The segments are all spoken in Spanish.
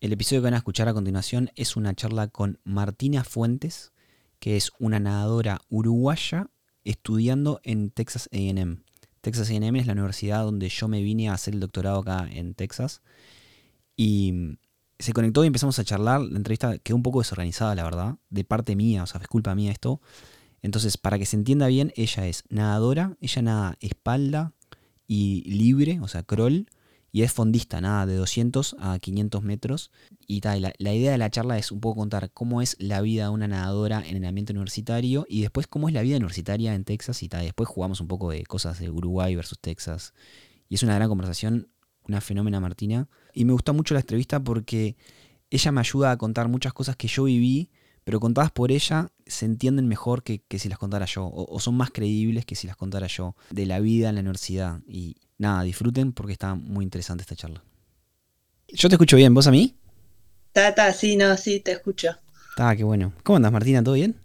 El episodio que van a escuchar a continuación es una charla con Martina Fuentes, que es una nadadora uruguaya estudiando en Texas AM. Texas AM es la universidad donde yo me vine a hacer el doctorado acá en Texas. Y se conectó y empezamos a charlar. La entrevista quedó un poco desorganizada, la verdad, de parte mía, o sea, es culpa mía esto. Entonces, para que se entienda bien, ella es nadadora, ella nada espalda y libre, o sea, crawl y es fondista, nada, de 200 a 500 metros. Y tal, la, idea de la charla es un poco contar cómo es la vida de una nadadora en el ambiente universitario y después cómo es la vida universitaria en Texas y tal. Después jugamos un poco de cosas de Uruguay versus Texas. Y es una gran conversación, una fenómena Martina. Y me gustó mucho la entrevista porque ella me ayuda a contar muchas cosas que yo viví, pero contadas por ella se entienden mejor que, que si las contara yo, o, o son más creíbles que si las contara yo, de la vida en la universidad. Y, nada, disfruten porque está muy interesante esta charla. Yo te escucho bien, ¿vos a mí? Tata, sí, no, sí, te escucho. Ah, qué bueno. ¿Cómo andas, Martina? ¿Todo bien?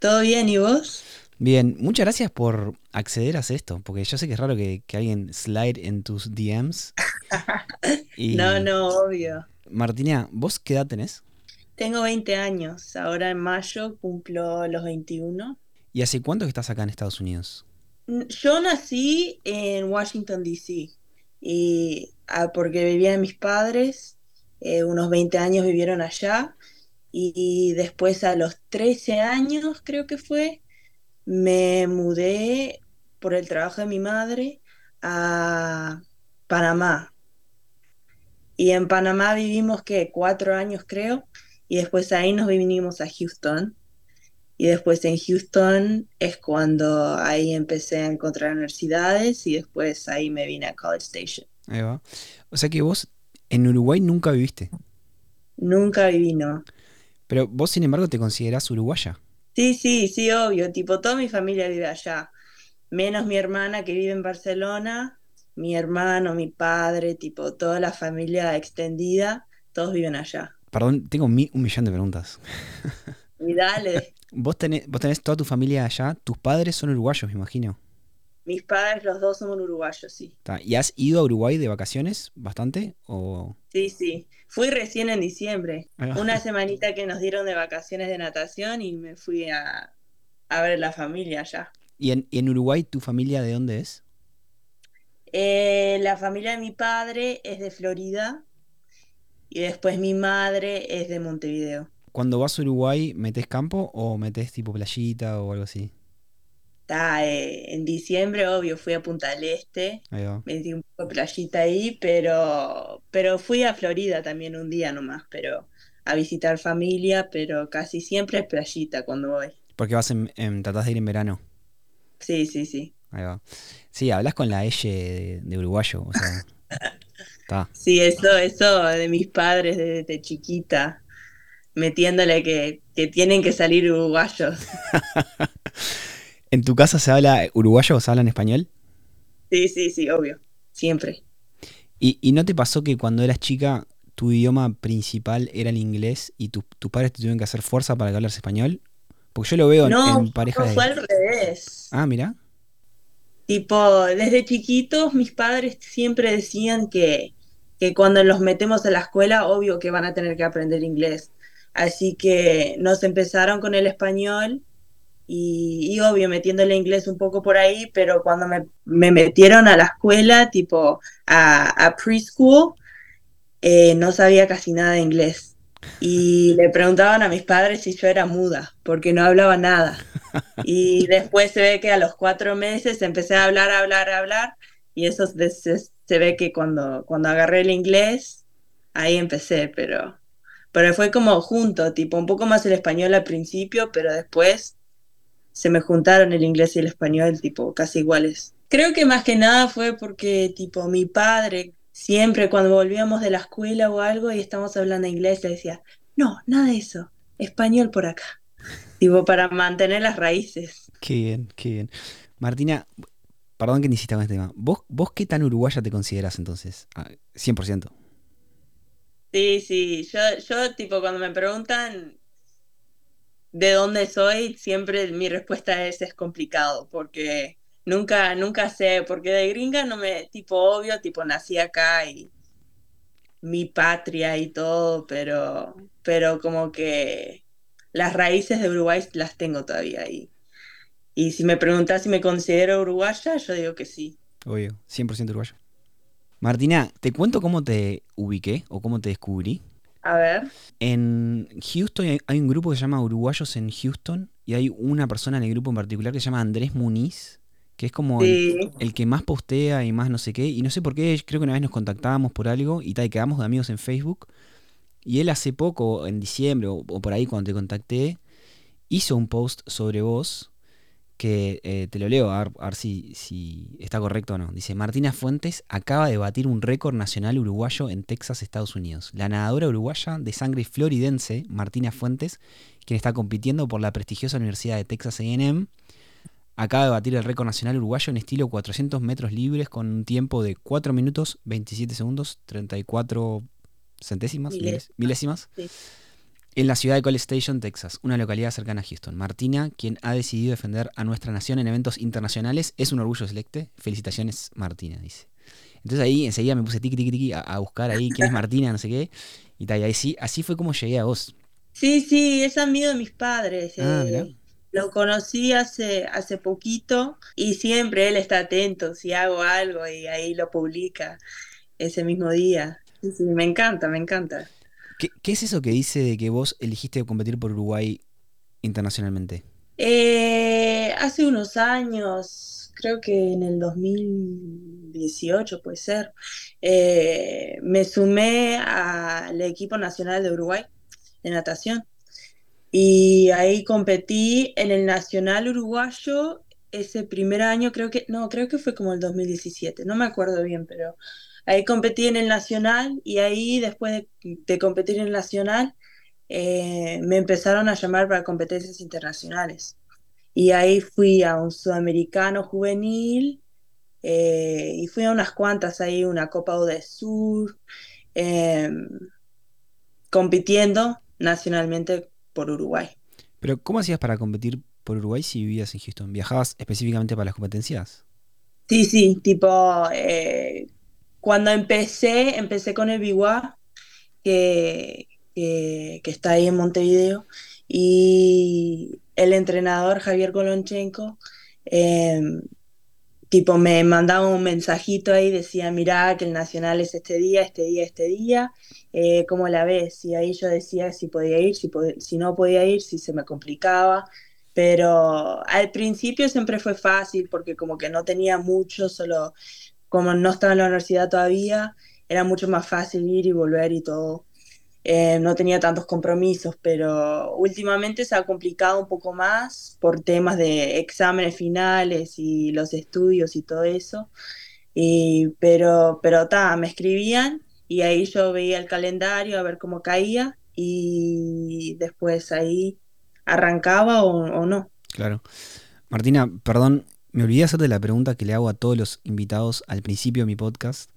¿Todo bien y vos? Bien, muchas gracias por acceder a hacer esto, porque yo sé que es raro que, que alguien slide en tus DMs. y... No, no, obvio. Martina, ¿vos qué edad tenés? Tengo 20 años, ahora en mayo cumplo los 21. ¿Y hace cuánto que estás acá en Estados Unidos? Yo nací en Washington, D.C. Y ah, porque vivían mis padres, eh, unos 20 años vivieron allá. Y después a los 13 años, creo que fue, me mudé por el trabajo de mi madre a Panamá. Y en Panamá vivimos que cuatro años creo, y después ahí nos vinimos a Houston. Y después en Houston es cuando ahí empecé a encontrar universidades y después ahí me vine a College Station. Ahí va. O sea que vos en Uruguay nunca viviste. Nunca viví, no. Pero vos, sin embargo, te considerás uruguaya. Sí, sí, sí, obvio. Tipo, toda mi familia vive allá. Menos mi hermana que vive en Barcelona, mi hermano, mi padre, tipo, toda la familia extendida, todos viven allá. Perdón, tengo un millón de preguntas. Y dale. ¿Vos tenés, vos tenés toda tu familia allá, tus padres son uruguayos, me imagino. Mis padres, los dos somos uruguayos, sí. ¿Y has ido a Uruguay de vacaciones bastante? O... Sí, sí. Fui recién en diciembre. Una semanita que nos dieron de vacaciones de natación y me fui a, a ver la familia allá. ¿Y en, ¿Y en, Uruguay tu familia de dónde es? Eh, la familia de mi padre es de Florida y después mi madre es de Montevideo cuando vas a Uruguay, ¿metes campo o metes tipo playita o algo así? Está, eh, en diciembre, obvio, fui a Punta del Este. Metí un poco de playita ahí, pero, pero fui a Florida también un día nomás, pero a visitar familia, pero casi siempre es playita cuando voy. Porque vas en, en tratás de ir en verano. Sí, sí, sí. Ahí va. Sí, hablas con la Elle de, de uruguayo, o sea. Sí, eso, eso de mis padres desde chiquita metiéndole que, que tienen que salir uruguayos. ¿En tu casa se habla uruguayo o se habla en español? Sí, sí, sí, obvio. Siempre. ¿Y, ¿Y, no te pasó que cuando eras chica tu idioma principal era el inglés y tus padres te tuvieron que hacer fuerza para que hablas español? Porque yo lo veo no, en, pareja. No, fue al revés. Ah, mira. Tipo, desde chiquitos mis padres siempre decían que, que cuando los metemos a la escuela, obvio que van a tener que aprender inglés. Así que nos empezaron con el español y, obvio metiéndole inglés un poco por ahí, pero cuando me, metieron a la escuela, tipo a, preschool, eh, no sabía casi nada de inglés. Y le preguntaban a mis padres si yo era muda, porque no hablaba nada. Y después se ve que a los cuatro meses empecé a hablar, a hablar, a hablar, y eso se, se ve que cuando, cuando agarré el inglés, ahí empecé, pero pero fue como junto, tipo, un poco más el español al principio, pero después se me juntaron el inglés y el español, tipo, casi iguales. Creo que más que nada fue porque, tipo, mi padre, siempre cuando volvíamos de la escuela o algo y estábamos hablando inglés, le decía, no, nada de eso, español por acá. tipo, para mantener las raíces. Qué bien, qué bien. Martina, perdón que insista este tema. ¿Vos, ¿Vos qué tan uruguaya te consideras entonces? 100%. Sí, sí, yo, yo tipo cuando me preguntan de dónde soy, siempre mi respuesta es es complicado, porque nunca, nunca sé, porque de gringa no me, tipo obvio, tipo nací acá y mi patria y todo, pero, pero como que las raíces de Uruguay las tengo todavía ahí. Y si me preguntas si me considero uruguaya, yo digo que sí. Obvio, 100% uruguayo. Martina, ¿te cuento cómo te ubiqué o cómo te descubrí? A ver. En Houston hay un grupo que se llama Uruguayos en Houston y hay una persona en el grupo en particular que se llama Andrés Muniz, que es como el, que más postea y más no sé qué. Y no sé por qué, creo que una vez nos contactábamos por algo y tal, quedamos de amigos en Facebook. Y él hace poco, en diciembre o, por ahí cuando te contacté, hizo un post sobre vos que eh, te lo leo a ver, si, si, está correcto o no. Dice, Martina Fuentes acaba de batir un récord nacional uruguayo en Texas, Estados Unidos. La nadadora uruguaya de sangre floridense, Martina Fuentes, quien está compitiendo por la prestigiosa Universidad de Texas AM, acaba de batir el récord nacional uruguayo en estilo 400 metros libres con un tiempo de 4 minutos 27 segundos 34 centésimas, milésimas en la ciudad de College Station, Texas, una localidad cercana a Houston. Martina, quien ha decidido defender a nuestra nación en eventos internacionales, es un orgullo selecte. Felicitaciones, Martina, dice. Entonces ahí enseguida me puse tiki tiki tiki a, buscar ahí quién es Martina, no sé qué. Y tal, y ahí sí, así fue como llegué a vos. Sí, sí, es amigo de mis padres. Ah, eh, lo conocí hace, hace poquito y siempre él está atento si hago algo y ahí lo publica ese mismo día. Sí, me encanta, me encanta. ¿Qué, es eso que dice de que vos elegiste competir por Uruguay internacionalmente? Eh, hace unos años, creo que en el 2018 puede ser, eh, me sumé al equipo nacional de Uruguay de natación. Y ahí competí en el Nacional Uruguayo ese primer año, creo que, no, creo que fue como el 2017, no me acuerdo bien, pero Ahí competí en el nacional y ahí después de, competir en el nacional eh, me empezaron a llamar para competencias internacionales. Y ahí fui a un sudamericano juvenil eh, y fui a unas cuantas ahí, una Copa de Sur, em, compitiendo nacionalmente por Uruguay. Pero ¿cómo hacías para competir por Uruguay si vivías en Houston? ¿Viajabas específicamente para las competencias? Sí, sí, tipo, eh, cuando empecé, empecé con el Biguá, que, que, está ahí en Montevideo, y el entrenador Javier Kolonchenko, em, tipo, me mandaba un mensajito ahí, decía, mira, que el Nacional es este día, este día, este día, eh, ¿cómo la ves? Y ahí yo decía si podía ir, si, si no podía ir, si se me complicaba, pero al principio siempre fue fácil porque como que no tenía mucho, solo como no estaba en la universidad todavía, era mucho más fácil ir y volver y todo. Eh, no tenía tantos compromisos, pero últimamente se ha complicado un poco más por temas de exámenes finales y los estudios y todo eso. Y, pero, pero ta, me escribían y ahí yo veía el calendario a ver cómo caía y después ahí arrancaba o, o no. Claro. Martina, perdón, me olvidé hacerte la pregunta que le hago a todos los invitados al principio de mi podcast,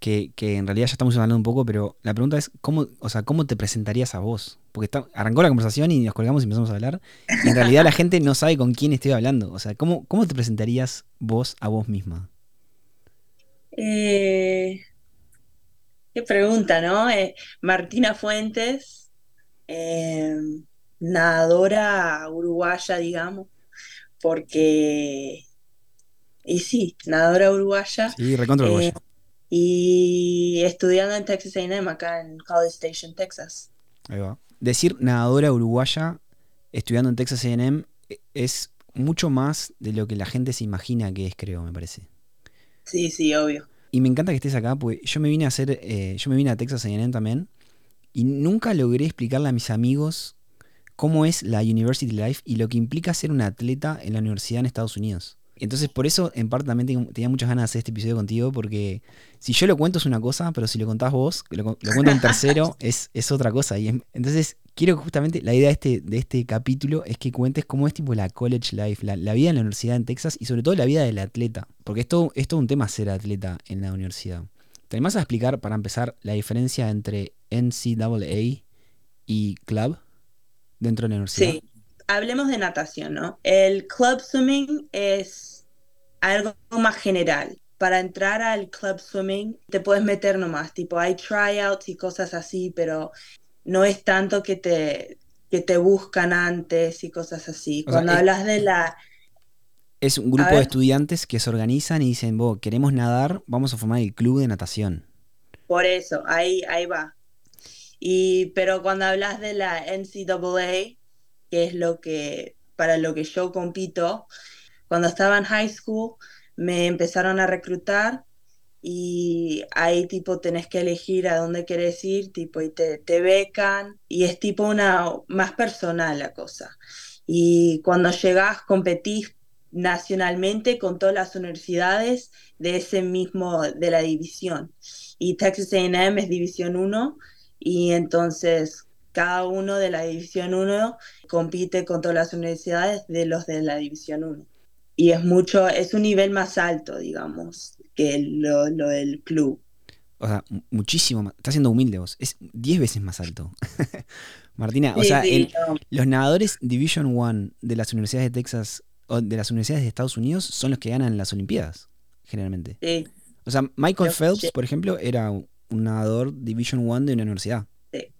que, en realidad ya estamos hablando un poco, pero la pregunta es, ¿cómo, o sea, ¿cómo te presentarías a vos? Porque arrancó la conversación y nos colgamos y empezamos a hablar, y en realidad la gente no sabe con quién estoy hablando. O sea, ¿cómo, cómo te presentarías vos a vos misma? Eh, qué pregunta, ¿no? Eh, Martina Fuentes, eh, nadadora uruguaya, digamos porque, y sí, nadadora uruguaya. Sí, recontra uruguaya. Eh, y estudiando en Texas A&M, acá en College Station, Texas. Ahí va. Decir nadadora uruguaya estudiando en Texas A&M es mucho más de lo que la gente se imagina que es, creo, me parece. Sí, sí, obvio. Y me encanta que estés acá, porque yo me vine a hacer, eh, yo me vine a Texas A&M también, y nunca logré explicarle a mis amigos cómo es la University Life y lo que implica ser un atleta en la universidad en Estados Unidos. Entonces, por eso, en parte, también tenía muchas ganas de hacer este episodio contigo, porque si yo lo cuento es una cosa, pero si lo contás vos, lo, lo cuento un tercero, es, es otra cosa. Y entonces, quiero justamente, la idea de este, de este capítulo es que cuentes cómo es tipo la college life, la, vida en la universidad en Texas y sobre todo la vida del atleta. Porque esto es todo un tema ser atleta en la universidad. ¿Te animás a explicar, para empezar, la diferencia entre NCAA y club? Dentro de la universidad? Sí, hablemos de natación, ¿no? El club swimming es algo más general. para entrar al club swimming te puedes meter nomás, tipo hay tryouts y cosas así, pero no es tanto que te, que te buscan antes y cosas así. Cuando hablas de la... Es un grupo de estudiantes que se organizan y dicen, vos, queremos nadar, vamos a formar el club de natación. Por eso, ahí, ahí va. Y, pero cuando hablas de la NCAA, que es lo que, para lo que yo compito, cuando estaba en high school me empezaron a reclutar y ahí tipo tenés que elegir a dónde querés ir, tipo, y te, te becan, y es tipo una más personal la cosa. Y cuando llegás, competís nacionalmente con todas las universidades de ese mismo, de la división. Y Texas AM es División 1, y entonces cada uno de la División 1 compite con todas las universidades de los de la División 1 y es mucho, es un nivel más alto, digamos, que lo, del club. O sea, muchísimo más. Estás siendo humilde vos. Es 10 veces más alto. Martina, o sea, los nadadores Division One de las universidades de Texas o de las universidades de Estados Unidos son los que ganan las Olimpiadas, generalmente. Sí. O sea, Michael Phelps, por ejemplo, era un nadador Division One de una universidad. Sí.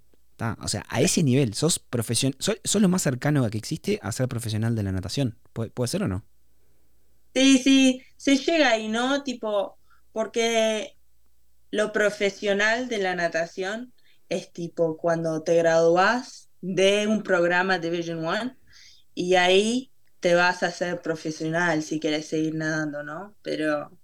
o sea, a ese nivel, sos profesional, sos, lo más cercano que existe a ser profesional de la natación. puede ser o no? Sí, sí, se llega ahí, ¿no? Tipo, porque lo profesional de la natación es tipo cuando te gradúas de un programa Division One y ahí te vas a ser profesional si quieres seguir nadando, ¿no? Pero,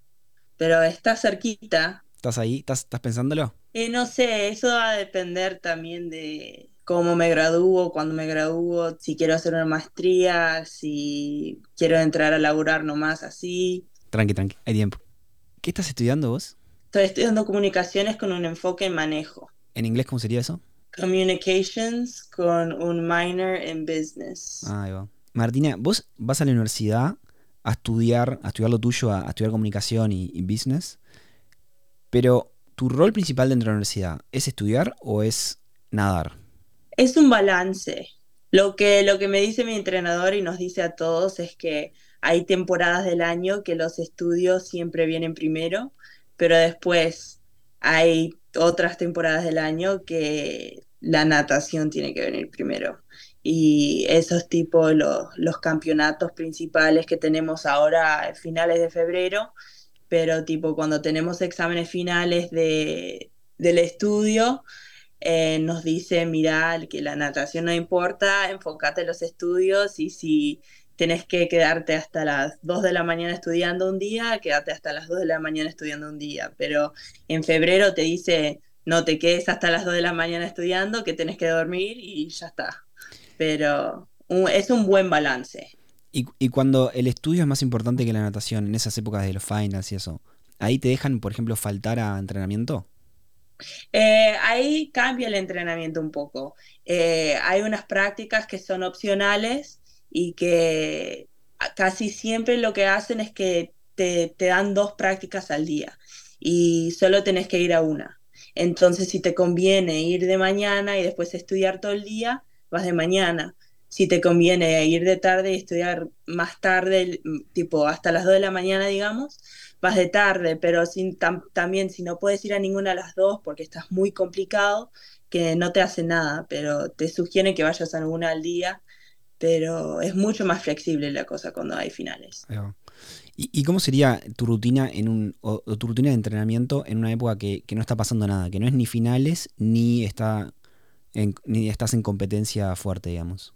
pero está cerquita. ¿Estás ahí? ¿Estás, estás pensándolo? Eh, no sé, eso va a depender también de, cómo me gradúo, cuando me gradúo, si quiero hacer una maestría, si quiero entrar a laburar nomás así. Tranqui, tranqui, hay tiempo. ¿Qué estás estudiando vos? Estoy estudiando comunicaciones con un enfoque en manejo. ¿En inglés cómo sería eso? Communications con un minor en business. Ah, ahí va. Martina, vos vas a la universidad a estudiar, a estudiar lo tuyo, a, estudiar comunicación y, y business, pero ¿tu rol principal dentro de la universidad es estudiar o es nadar? es un balance. Lo que, lo que me dice mi entrenador y nos dice a todos es que hay temporadas del año que los estudios siempre vienen primero, pero después hay otras temporadas del año que la natación tiene que venir primero. Y esos tipos, los, los campeonatos principales que tenemos ahora finales de febrero, pero tipo cuando tenemos exámenes finales de, del estudio, eh, nos dice, mira, que la natación no importa, enfócate en los estudios y si tenés que quedarte hasta las 2 de la mañana estudiando un día, quédate hasta las 2 de la mañana estudiando un día. Pero en febrero te dice, no te quedes hasta las 2 de la mañana estudiando, que tenés que dormir y ya está. Pero es un buen balance. Y, y, cuando el estudio es más importante que la natación, en esas épocas de los finals y eso, ¿ahí te dejan, por ejemplo, faltar a entrenamiento? Eh, ahí cambia el entrenamiento un poco. Eh, hay unas prácticas que son opcionales y que casi siempre lo que hacen es que te, te dan dos prácticas al día y solo tenés que ir a una. Entonces, si te conviene ir de mañana y después estudiar todo el día, vas de mañana. Si te conviene ir de tarde y estudiar más tarde, tipo hasta las 2 de la mañana, digamos, vas de tarde, pero sin, también si no puedes ir a ninguna de las dos porque estás muy complicado, que no te hace nada, pero te sugieren que vayas a alguna al día, pero es mucho más flexible la cosa cuando hay finales. ¿Y, cómo sería tu rutina en un o, tu rutina de entrenamiento en una época que, no está pasando nada, que no es ni finales ni está ni estás en competencia fuerte, digamos?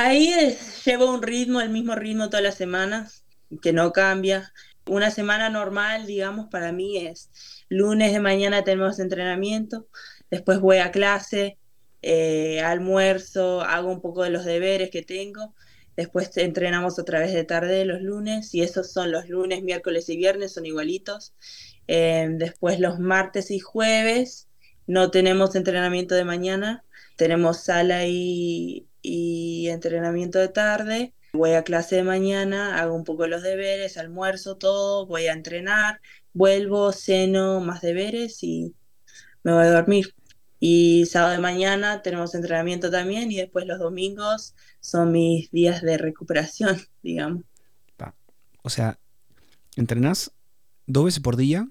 Ahí llevo un ritmo, el mismo ritmo todas las semanas, que no cambia. Una semana normal, digamos, para mí es lunes de mañana tenemos entrenamiento, después voy a clase, eh, almuerzo, hago un poco de los deberes que tengo, después entrenamos otra vez de tarde los lunes, y esos son los lunes, miércoles y viernes, son igualitos. Eh, después los martes y jueves no tenemos entrenamiento de mañana, tenemos sala y entrenamiento de tarde voy a clase de mañana, hago un poco los deberes, almuerzo todo, voy a entrenar, vuelvo, ceno, más deberes y me voy a dormir. Y sábado de mañana tenemos entrenamiento también y después los domingos son mis días de recuperación, digamos. O sea, entrenás dos veces por día.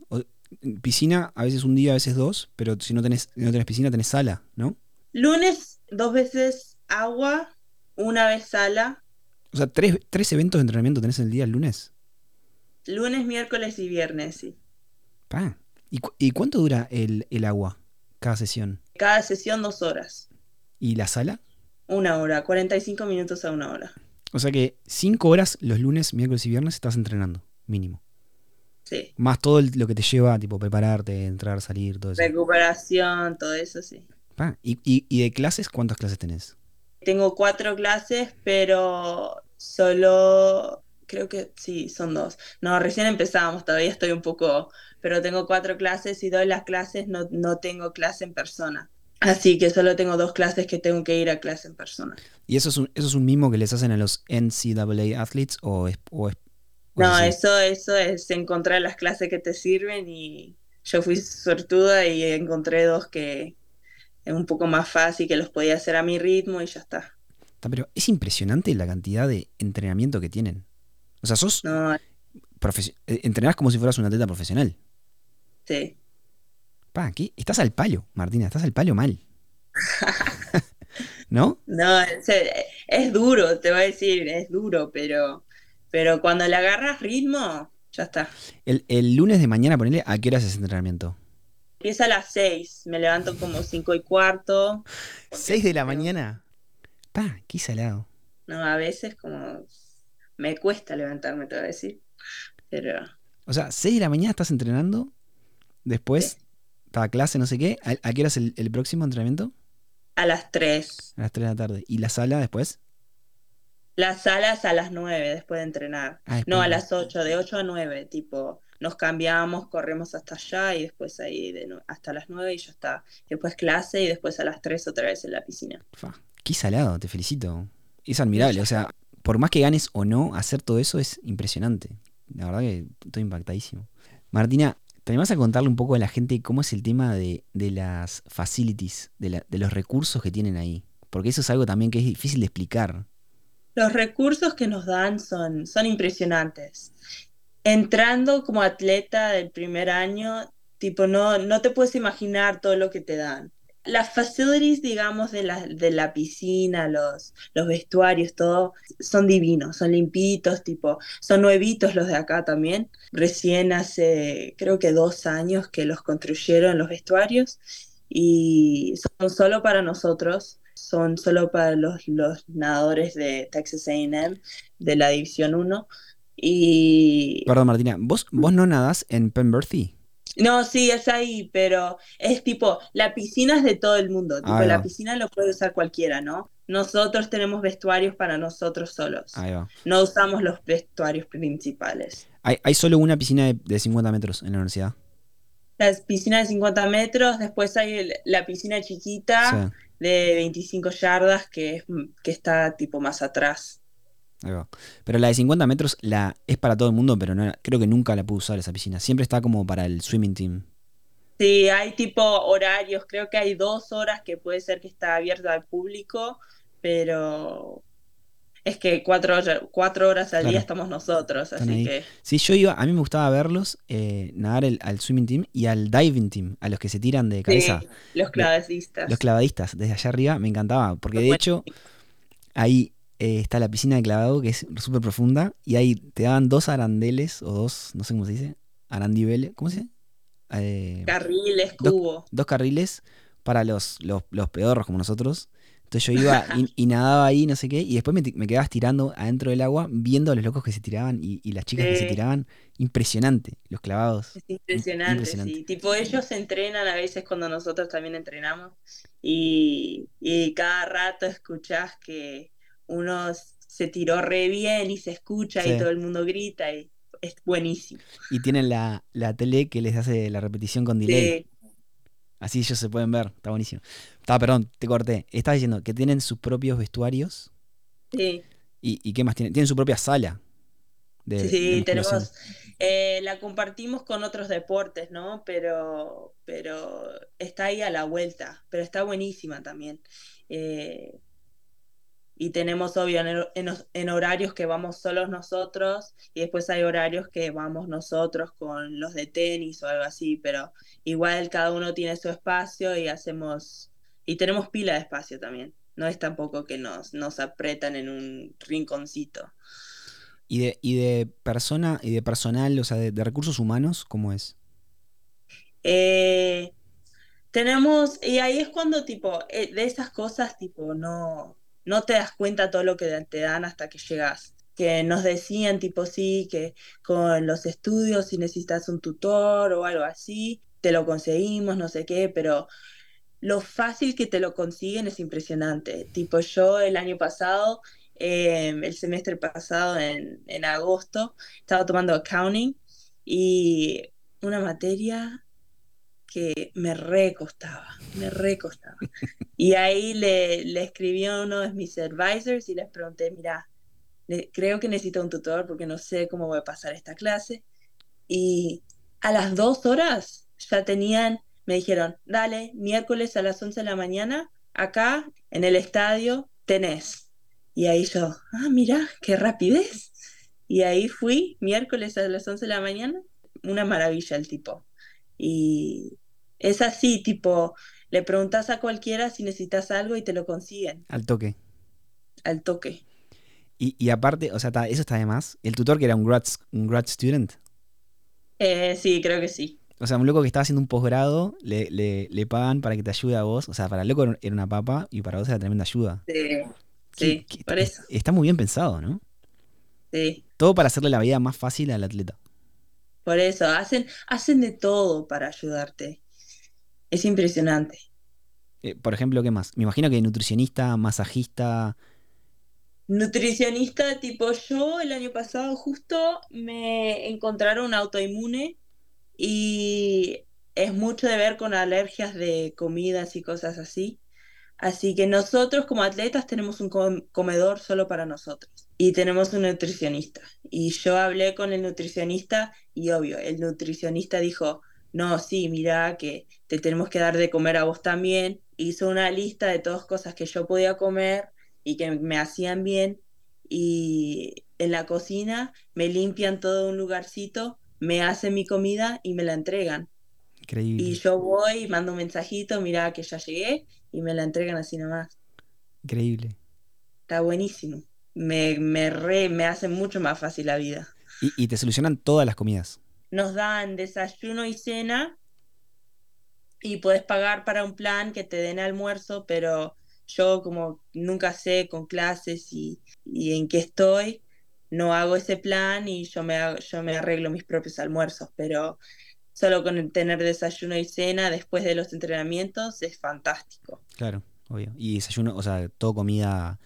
piscina, a veces un día, a veces dos, pero si no tenés, no tenés piscina, tenés sala, ¿no? Lunes, dos veces agua, una vez sala. O sea, tres, tres eventos de entrenamiento tenés en el día el lunes. Lunes, miércoles y viernes, sí. Pa. ¿Y, cu- y cuánto dura el, el agua cada sesión? Cada sesión dos horas. ¿Y la sala? Una hora, 45 minutos a una hora. O sea que cinco horas los lunes, miércoles y viernes estás entrenando, mínimo. Sí. Más todo el- lo que te lleva, tipo, prepararte, entrar, salir, todo eso. Recuperación, todo eso, sí. Pa. ¿Y, y, y de clases cuántas clases tenés? Tengo cuatro clases, pero solo creo que sí, son dos. No, recién empezamos, todavía estoy un poco, pero tengo cuatro clases y doy las clases, no, no tengo clase en persona. Así que solo tengo dos clases que tengo que ir a clase en persona. ¿Y eso es un, eso es un mimo que les hacen a los NCAA athletes o es, o es- o es No, eso, eso es encontrar las clases que te sirven y yo fui suertuda y encontré dos que es un poco más fácil, que los podía hacer a mi ritmo y ya está. Pero es impresionante la cantidad de entrenamiento que tienen. O sea, sos No, eh, entrenás como si fueras un atleta profesional. sí. Pa, ¿qué? Estás al palo, Martina, estás al palo mal. ¿No? No, es, es duro, te voy a decir, es duro, pero, pero cuando le agarras ritmo, ya está. El, el lunes de mañana, ponele, ¿a qué hora haces entrenamiento? Empieza a las 6, me levanto como 5 y cuarto. ¿6 de la mañana? Pa, qué salado. No, a veces como me cuesta levantarme, te voy a decir. Pero O sea, 6 de la mañana estás entrenando, después está clase, no sé qué. ¿A, a qué hora es el, el próximo entrenamiento? a las 3. A las 3 de la tarde. ¿Y la sala después? Las salas a las 9 después de entrenar. Ah, después No, a las 8, de 8 a 9, tipo, nos cambiamos, corremos hasta allá y después ahí de hasta las 9 y ya está. Después clase y después a las 3 otra vez en la piscina. Fa, qué salado, te felicito. Es admirable. O sea, por más que ganes o no, hacer todo eso es impresionante. La verdad que estoy impactadísimo. Martina, ¿te animás a contarle un poco a la gente cómo es el tema de, de las facilities, de, la- de los recursos que tienen ahí? Porque eso es algo también que es difícil de explicar. Los recursos que nos dan son, son impresionantes. Entrando como atleta del primer año, tipo, no, no te puedes imaginar todo lo que te dan. Las facilities, digamos, de la, de la piscina, los, los vestuarios, todo, son divinos, son limpitos, tipo, son nuevitos los de acá también. Recién hace, creo que dos años que los construyeron los vestuarios y son solo para nosotros, son solo para los, los nadadores de Texas AM, de la División 1. Y Perdón, Martina, ¿vos, vos no nadás en Penberthy? no, sí, es ahí, pero es tipo, la piscina es de todo el mundo, tipo, la piscina lo puede usar cualquiera, ¿no? Nosotros tenemos vestuarios para nosotros solos, Ahí va. no usamos los vestuarios principales. Hay, hay solo una piscina de, de 50 metros en la universidad. La piscina de 50 metros, después hay el- la piscina chiquita Sí, de 25 yardas que, que está tipo más atrás. Ahí va. Pero la de 50 metros la, es para todo el mundo, pero no, creo que nunca la pude usar esa piscina. Siempre está como para el swimming team. Sí, hay tipo horarios, creo que hay dos horas que puede ser que está abierto al público, pero es que cuatro, horas- cuatro horas al Claro. día estamos nosotros, Están así ahí. que Sí, yo iba, a mí me gustaba verlos eh, nadar el- al swimming team y al diving team, a los que se tiran de cabeza. sí, los clavadistas. Los clavadistas, desde allá arriba, me encantaba. Porque de hecho, ahí eh, está la piscina de clavado, que es súper profunda, y ahí te daban dos arandeles, o dos, no sé cómo se dice, arandibeles, ¿cómo se dice? Eh, Carriles, cubo. dos carriles para los, los, los pedorros como nosotros. Entonces yo iba y, y nadaba ahí, no sé qué, y después me, me quedaba estirando adentro del agua, viendo a los locos que se tiraban y, y las chicas que se tiraban. Impresionante, los clavados. Es impresionante, impresionante. sí. Tipo, ellos entrenan a veces cuando nosotros también entrenamos y, y cada rato escuchás que uno se tiró re bien y se escucha Sí. y todo el mundo grita y es buenísimo. Y tienen la, la tele que les hace la repetición con delay. Sí, Así ellos se pueden ver, está buenísimo. Está, perdón, te corté. Estás diciendo que tienen sus propios vestuarios. sí. ¿Y, y qué más tienen? Tienen su propia sala. De, Sí, tenemos, eh, la compartimos con otros deportes, ¿no? Pero, pero está ahí a la vuelta, pero está buenísima también. Eh, y tenemos, obvio, en, horarios que vamos solos nosotros y después hay horarios que vamos nosotros con los de tenis o algo así, pero igual cada uno tiene su espacio y hacemos, y tenemos pila de espacio también. No es tampoco que nos, nos apretan en un rinconcito. ¿Y de, y de persona y de personal, o sea, de, recursos humanos, cómo es? Eh, tenemos, y ahí es cuando tipo, eh, de esas cosas, tipo, no, no te das cuenta todo lo que te dan hasta que llegas. Que nos decían tipo sí, que con los estudios si necesitas un tutor o algo así, te lo conseguimos, no sé qué, pero lo fácil que te lo consiguen es impresionante. Tipo yo el año pasado, em, el semestre pasado en, en agosto, estaba tomando accounting y una materia que me recostaba, me recostaba. Y ahí le, le escribí a uno de mis advisors y les pregunté, mira, creo que necesito un tutor porque no sé cómo voy a pasar esta clase. Y a las dos horas ya tenían, me dijeron, dale, miércoles a las 11 de la mañana, acá en el estadio tenés. Y ahí yo, ah, mira, qué rapidez. Y ahí fui, miércoles a las 11 de la mañana, una maravilla el tipo. Y es así, tipo, le preguntas a cualquiera si necesitas algo y te lo consiguen. Al toque. Al toque. Y, aparte, o sea, eso está de más. El tutor que era un grad, un grad student. Eh, sí, creo que sí. O sea, un loco que estaba haciendo un posgrado, le, le, pagan para que te ayude a vos. O sea, para el loco era una papa y para vos era tremenda ayuda. Sí, sí, por eso. Está muy bien pensado, ¿no? Sí. Todo para hacerle la vida más fácil al atleta. Por eso, hacen, hacen de todo para ayudarte. Es impresionante. Eh, por ejemplo, ¿qué más? Me imagino que nutricionista, masajista. Nutricionista tipo yo, el año pasado justo me encontraron autoinmune y es mucho de ver con alergias de comidas y cosas así. Así que nosotros como atletas tenemos un comedor solo para nosotros y tenemos un nutricionista. Y yo hablé con el nutricionista y obvio, el nutricionista dijo, no, sí, mira que te tenemos que dar de comer a vos también. Hizo una lista de todas cosas que yo podía comer y que me hacían bien. Y en la cocina me limpian todo un lugarcito, me hacen mi comida y me la entregan. Increíble. Y yo voy, mando un mensajito, mira que ya llegué y me la entregan así nomás. Increíble. Está buenísimo me, me, re, me hace mucho más fácil la vida. Y, te solucionan todas las comidas. Nos dan desayuno y cena y puedes pagar para un plan que te den almuerzo, pero yo como nunca sé con clases y, en qué estoy, no hago ese plan y yo me, yo me arreglo mis propios almuerzos, pero solo con tener desayuno y cena después de los entrenamientos es fantástico. Claro, obvio. Y desayuno, o sea, todo comida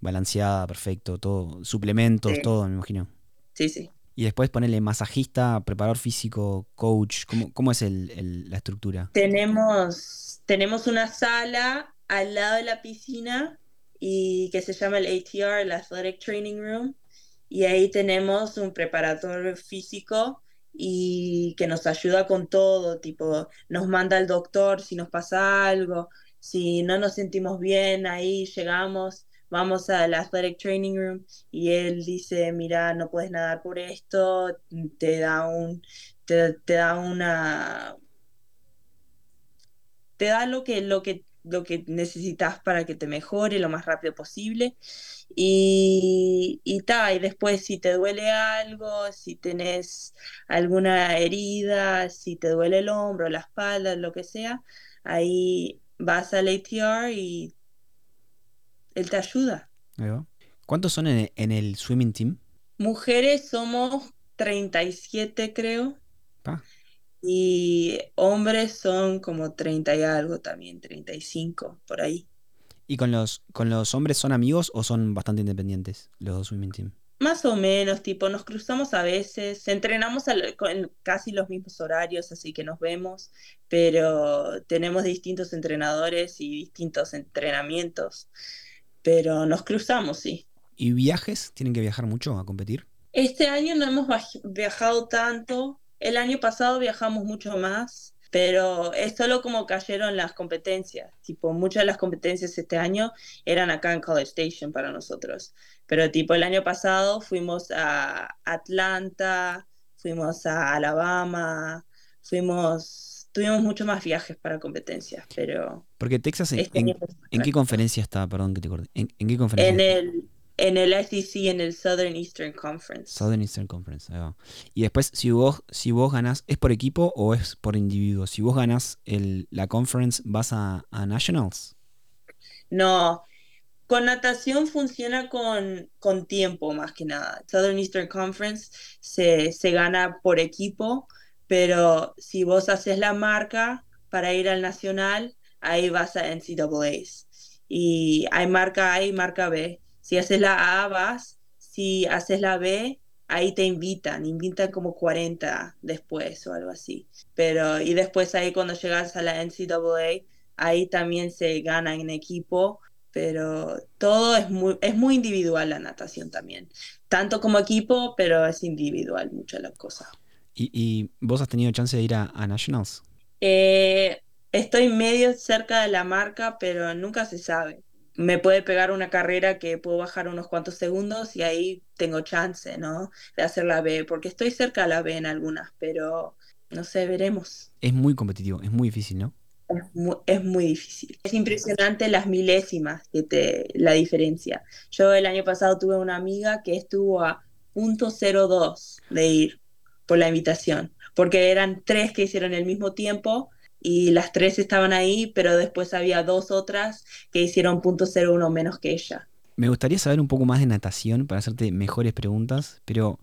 balanceada, perfecto, todo, suplementos, todo, me imagino. Sí, sí. Y después ponerle masajista, preparador físico, coach. ¿Cómo, cómo es el, la estructura? Tenemos, tenemos una sala al lado de la piscina y que se llama el ATR, el Athletic Training Room. Y ahí tenemos un preparador físico y que nos ayuda con todo, tipo, nos manda el doctor si nos pasa algo, si no nos sentimos bien, ahí llegamos vamos al Athletic Training Room y él dice, mira, no puedes nadar por esto, te da un, te, da una, te da lo que, lo que, lo que necesitas para que te mejore lo más rápido posible. Y, y, y después si te duele algo, si tenés alguna herida, si te duele el hombro, la espalda, lo que sea, ahí vas al ATR y él te ayuda. ¿Cuántos son en, el swimming team? Mujeres somos 37, creo. Y hombres son como 30 y algo también, 35, por ahí. ¿Y con los, con los hombres son amigos o son bastante independientes los dos swimming team? Más o menos, tipo, nos cruzamos a veces, entrenamos en casi los mismos horarios, así que nos vemos, pero tenemos distintos entrenadores y distintos entrenamientos pero nos cruzamos, sí. ¿Y viajes? ¿Tienen que viajar mucho a competir? Este año no hemos viajado tanto. El año pasado viajamos mucho más, pero es solo como cayeron las competencias. Tipo, muchas de las competencias este año eran acá en College Station para nosotros. Pero tipo, el año pasado fuimos a Atlanta, fuimos a Alabama, fuimos, tuvimos muchos más viajes para competencias, pero... Porque Texas, ¿en, este en- qué conferencia está? Perdón que te corte. ¿En, en qué conferencia? En el, en el SEC, en el Southern Eastern Conference. Southern Eastern Conference, ahí va. Y después, si vos, si vos ganás, ¿es por equipo o es por individuo? Si vos ganás el, la conference, ¿vas a, a Nationals? No, con natación funciona con, con tiempo más que nada. Southern Eastern Conference se, se gana por equipo, pero si vos haces la marca para ir al nacional, ahí vas a NCAAs. Y hay marca A y marca B. Si haces la A, vas. Si haces la B, ahí te invitan. Invitan como 40 después o algo así. Pero, y después ahí cuando llegas a la NCAA, ahí también se gana en equipo, pero todo es muy, es muy individual la natación también. Tanto como equipo, pero es individual muchas las cosas. ¿Y, y vos has tenido chance de ir a, a Nationals? Eh, estoy medio cerca de la marca, pero nunca se sabe. Me puede pegar una carrera que puedo bajar unos cuantos segundos y ahí tengo chance, ¿no? De hacer la B, porque estoy cerca de la B en algunas, pero no sé, veremos. Es muy competitivo, es muy difícil, ¿no? Es muy, es muy difícil. Es impresionante las milésimas que te, la diferencia. Yo el año pasado tuve una amiga que estuvo a .02 de ir por la invitación, porque eran tres que hicieron el mismo tiempo y las tres estaban ahí, pero después había dos otras que hicieron .01 menos que ella. Me gustaría saber un poco más de natación para hacerte mejores preguntas, pero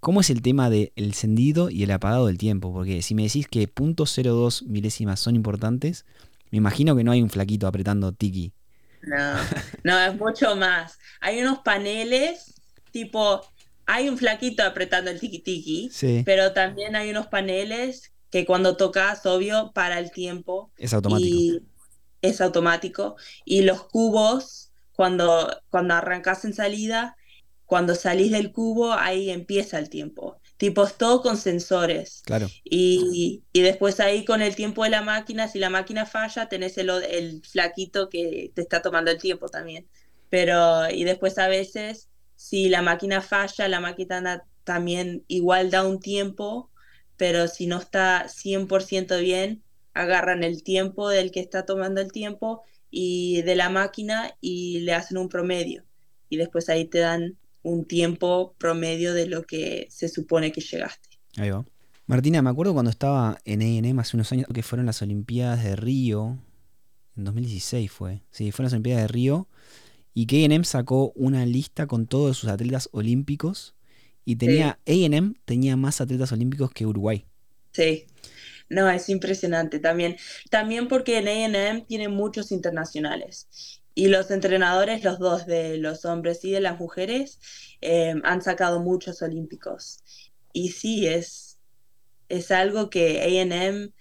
¿cómo es el tema del encendido y el apagado del tiempo? Porque si me decís que .02 milésimas son importantes, me imagino que no hay un flaquito apretando tiki. No, no, es mucho más. Hay unos paneles, tipo, hay un flaquito apretando el tiki tiki, Sí, pero también hay unos paneles que cuando tocas, obvio, para el tiempo es automático. y es automático. Y los cubos, cuando, cuando arrancas en salida, cuando salís del cubo, ahí empieza el tiempo. Tipo, es todo con sensores. Claro. Y, y después ahí con el tiempo de la máquina, si la máquina falla, tenés el, el flaquito que te está tomando el tiempo también. Pero, y después a veces, si la máquina falla, la máquina también igual da un tiempo, pero si no está 100% bien, agarran el tiempo del que está tomando el tiempo y de la máquina y le hacen un promedio. Y después ahí te dan un tiempo promedio de lo que se supone que llegaste. Ahí va. Martina, me acuerdo cuando estaba en A&M hace unos años que fueron las Olimpiadas de Río. En 2016 fue. Sí, fueron las Olimpiadas de Río. Y que A&M sacó una lista con todos sus atletas olímpicos. Y tenía A&M tenía más atletas olímpicos que Uruguay. Sí. No, es impresionante también. También porque en A&M tiene muchos internacionales. Y los entrenadores, los dos de los hombres y de las mujeres, eh, han sacado muchos olímpicos. Y sí, es, es algo que A&M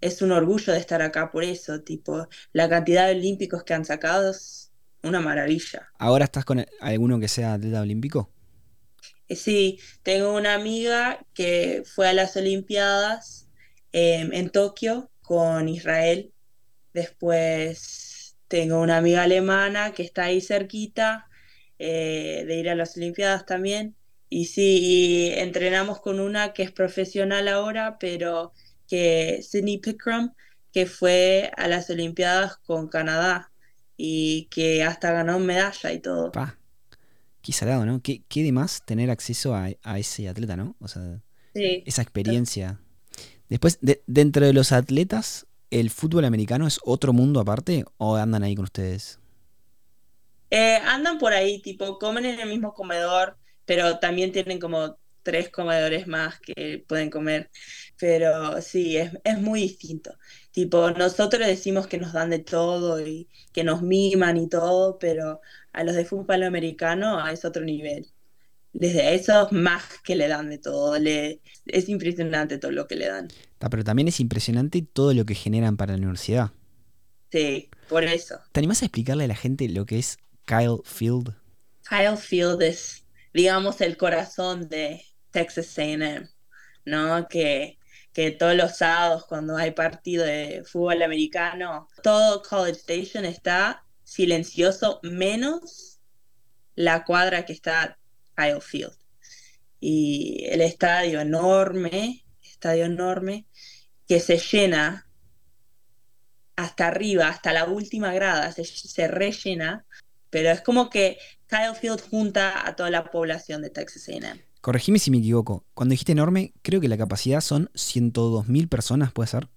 es un orgullo de estar acá por eso, tipo, la cantidad de olímpicos que han sacado es una maravilla. ¿Ahora estás con alguno que sea atleta olímpico? Eh, Sí, tengo una amiga que fue a las Olimpiadas eh, en Tokio con Israel. Después tengo una amiga alemana que está ahí cerquita eh, de ir a las Olimpiadas también. Y sí, y entrenamos con una que es profesional ahora, pero que Sydney Pickram, que fue a las Olimpiadas con Canadá y que hasta ganó medalla y todo. Qué salado, ¿no? Qué, qué de más tener acceso a, a ese atleta, ¿no? O sea, Sí. esa experiencia. Después, de- dentro de los atletas, ¿el fútbol americano es otro mundo aparte o andan ahí con ustedes? Eh, andan por ahí, tipo, comen en el mismo comedor, pero también tienen como tres comedores más que pueden comer. Pero sí, es, es muy distinto. Tipo, nosotros decimos que nos dan de todo y que nos miman y todo, pero a los de fútbol americano es otro nivel. Desde esos más que le dan de todo. Le, es impresionante todo lo que le dan. Pero también es impresionante todo lo que generan para la universidad. Sí, por eso. ¿Te animás a explicarle a la gente lo que es Kyle Field? Kyle Field es, digamos, el corazón de Texas A&M, ¿no? Que, que todos los sábados cuando hay partido de fútbol americano, todo College Station está silencioso menos la cuadra que está Kyle Field. Y el estadio enorme, estadio enorme, que se llena hasta arriba, hasta la última grada, se, se rellena, pero es como que Kyle Field junta a toda la población de Texas A&M. Corregime si me equivoco. Cuando dijiste enorme, creo que la capacidad son 102.000 personas, ¿puede ser?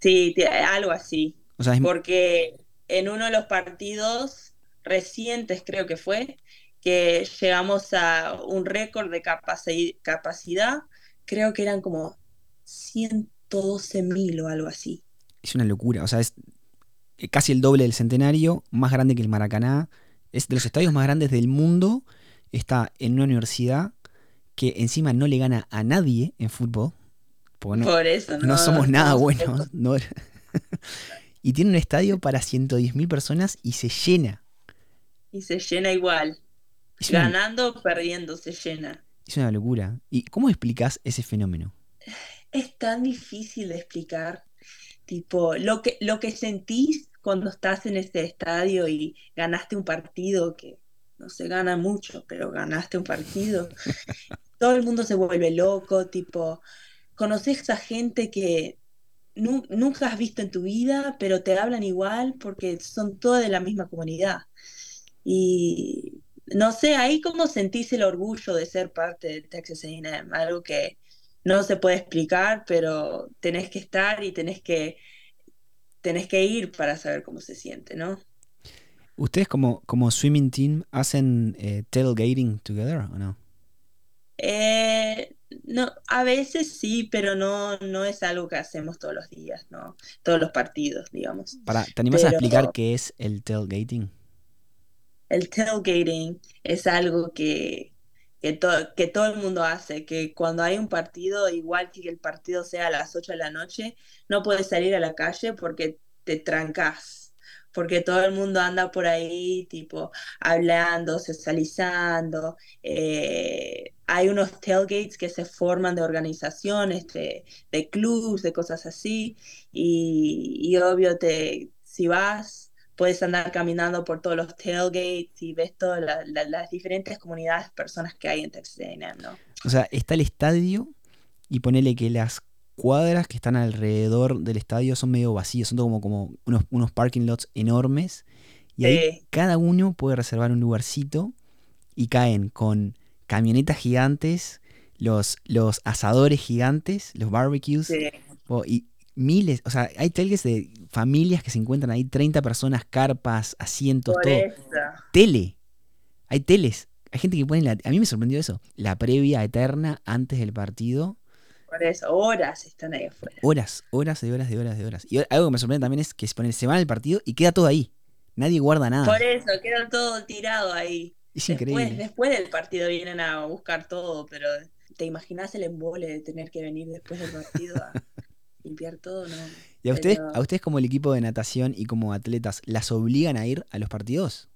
Sí, algo así. Porque en uno de los partidos recientes, creo que fue, que llegamos a un récord de capacidad, creo que eran como 112.000 o algo así. Es una locura, o sea, es casi el doble del centenario, más grande que el Maracaná, es de los estadios más grandes del mundo, está en una universidad que encima no le gana a nadie en fútbol. No, Por eso, no, somos nada buenos. y tiene un estadio para 110.000 personas y se llena. Y se llena igual. Ganando o perdiendo, se llena. Es una locura. ¿Y cómo explicas ese fenómeno? Es tan difícil de explicar. Tipo, lo que, lo que sentís cuando estás en este estadio y ganaste un partido que no se gana mucho, pero ganaste un partido. todo el mundo se vuelve loco, tipo, conoces a gente que nunca has visto en tu vida, pero te hablan igual porque son todos de la misma comunidad. Y no sé, ahí como sentís el orgullo de ser parte de Texas A&M, algo que no se puede explicar, pero tenés que estar y tenés que, tenés que ir para saber cómo se siente, ¿no? ¿Ustedes como, como swimming team hacen eh, tailgating together o no? Eh, no, a veces sí, pero no, no es algo que hacemos todos los días, ¿no? Todos los partidos, digamos. Para, ¿Te animas a explicar qué es el tailgating? El tailgating es algo que, que, que todo el mundo hace, que cuando hay un partido, igual que el partido sea a las 8 de la noche, no puedes salir a la calle porque te trancas porque todo el mundo anda por ahí, tipo, hablando, socializando. Eh, hay unos tailgates que se forman de organizaciones, de, de clubs, de cosas así, y, obvio, te, si vas, puedes andar caminando por todos los tailgates y ves todas las diferentes comunidades, personas que hay en Texas ¿no? O sea, está el estadio y ponele que las cuadras que están alrededor del estadio son medio vacíos, son como, como unos, unos parking lots enormes. Y ahí cada uno puede reservar un lugarcito y caen con camionetas gigantes, los, los asadores gigantes, los barbecues, y miles, o sea, hay telgues de familias que se encuentran ahí, 30 personas, carpas, asientos, todo. Tele, hay teles, hay gente que pone la, a mí me sorprendió eso, la previa eterna antes del partido por eso, horas están ahí afuera. Horas, horas de horas de horas de horas. Y algo que me sorprende también es que se van al partido y queda todo ahí. Nadie guarda nada. Por eso, queda todo tirado ahí. Es después, increíble. Después del partido vienen a buscar todo, pero ¿te imaginas el embole de tener que venir después del partido a limpiar todo? No. ¿Y a ustedes, a ustedes como el equipo de natación y como atletas, las obligan a ir a los partidos?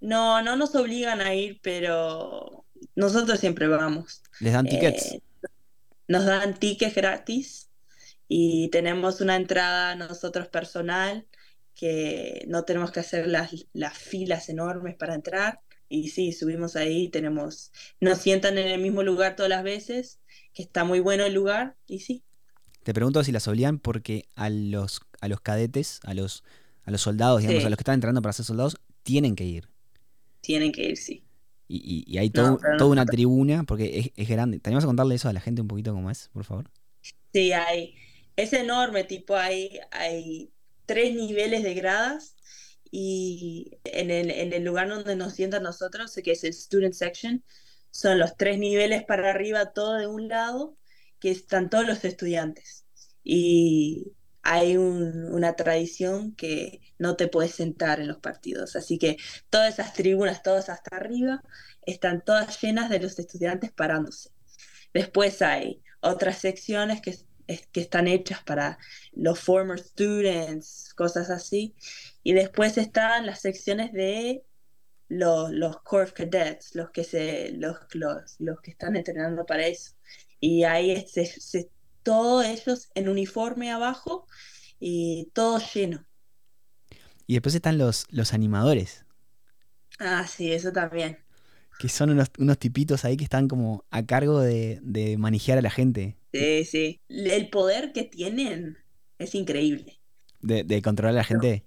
No, no nos obligan a ir, pero nosotros siempre vamos. ¿Les dan tickets? Eh, nos dan tickets gratis y tenemos una entrada nosotros personal que no tenemos que hacer las, las filas enormes para entrar. Y sí, subimos ahí, tenemos, nos sientan en el mismo lugar todas las veces, que está muy bueno el lugar, y sí. Te pregunto si las obligan porque a los, a los cadetes, a los, a los soldados, digamos, a los que están entrando para ser soldados, tienen que ir. Tienen que ir, sí. Y, hay toda una tribuna, porque es, grande. ¿Te animas a contarle eso a la gente un poquito cómo es, por favor? Sí, hay. Es enorme, tipo, hay, hay tres niveles de gradas y en el, en el lugar donde nos sientan nosotros, que es el Student Section, son los tres niveles para arriba, todo de un lado, que están todos los estudiantes. Y hay una tradición que no te puedes sentar en los partidos. Así que todas esas tribunas, todas hasta arriba, están todas llenas de los estudiantes parándose. Después hay otras secciones que, que están hechas para los former students, cosas así. Y después están las secciones de los, los Corps Cadets, los que, se, los, los, que están entrenando para eso. Y ahí se, se todos ellos en uniforme abajo y todo lleno. Y después están los, los animadores, Ah, sí, eso también. que son unos, unos tipitos ahí que están como a cargo de, de manejar a la gente, Sí, sí. El poder que tienen es increíble. de, de controlar a la gente.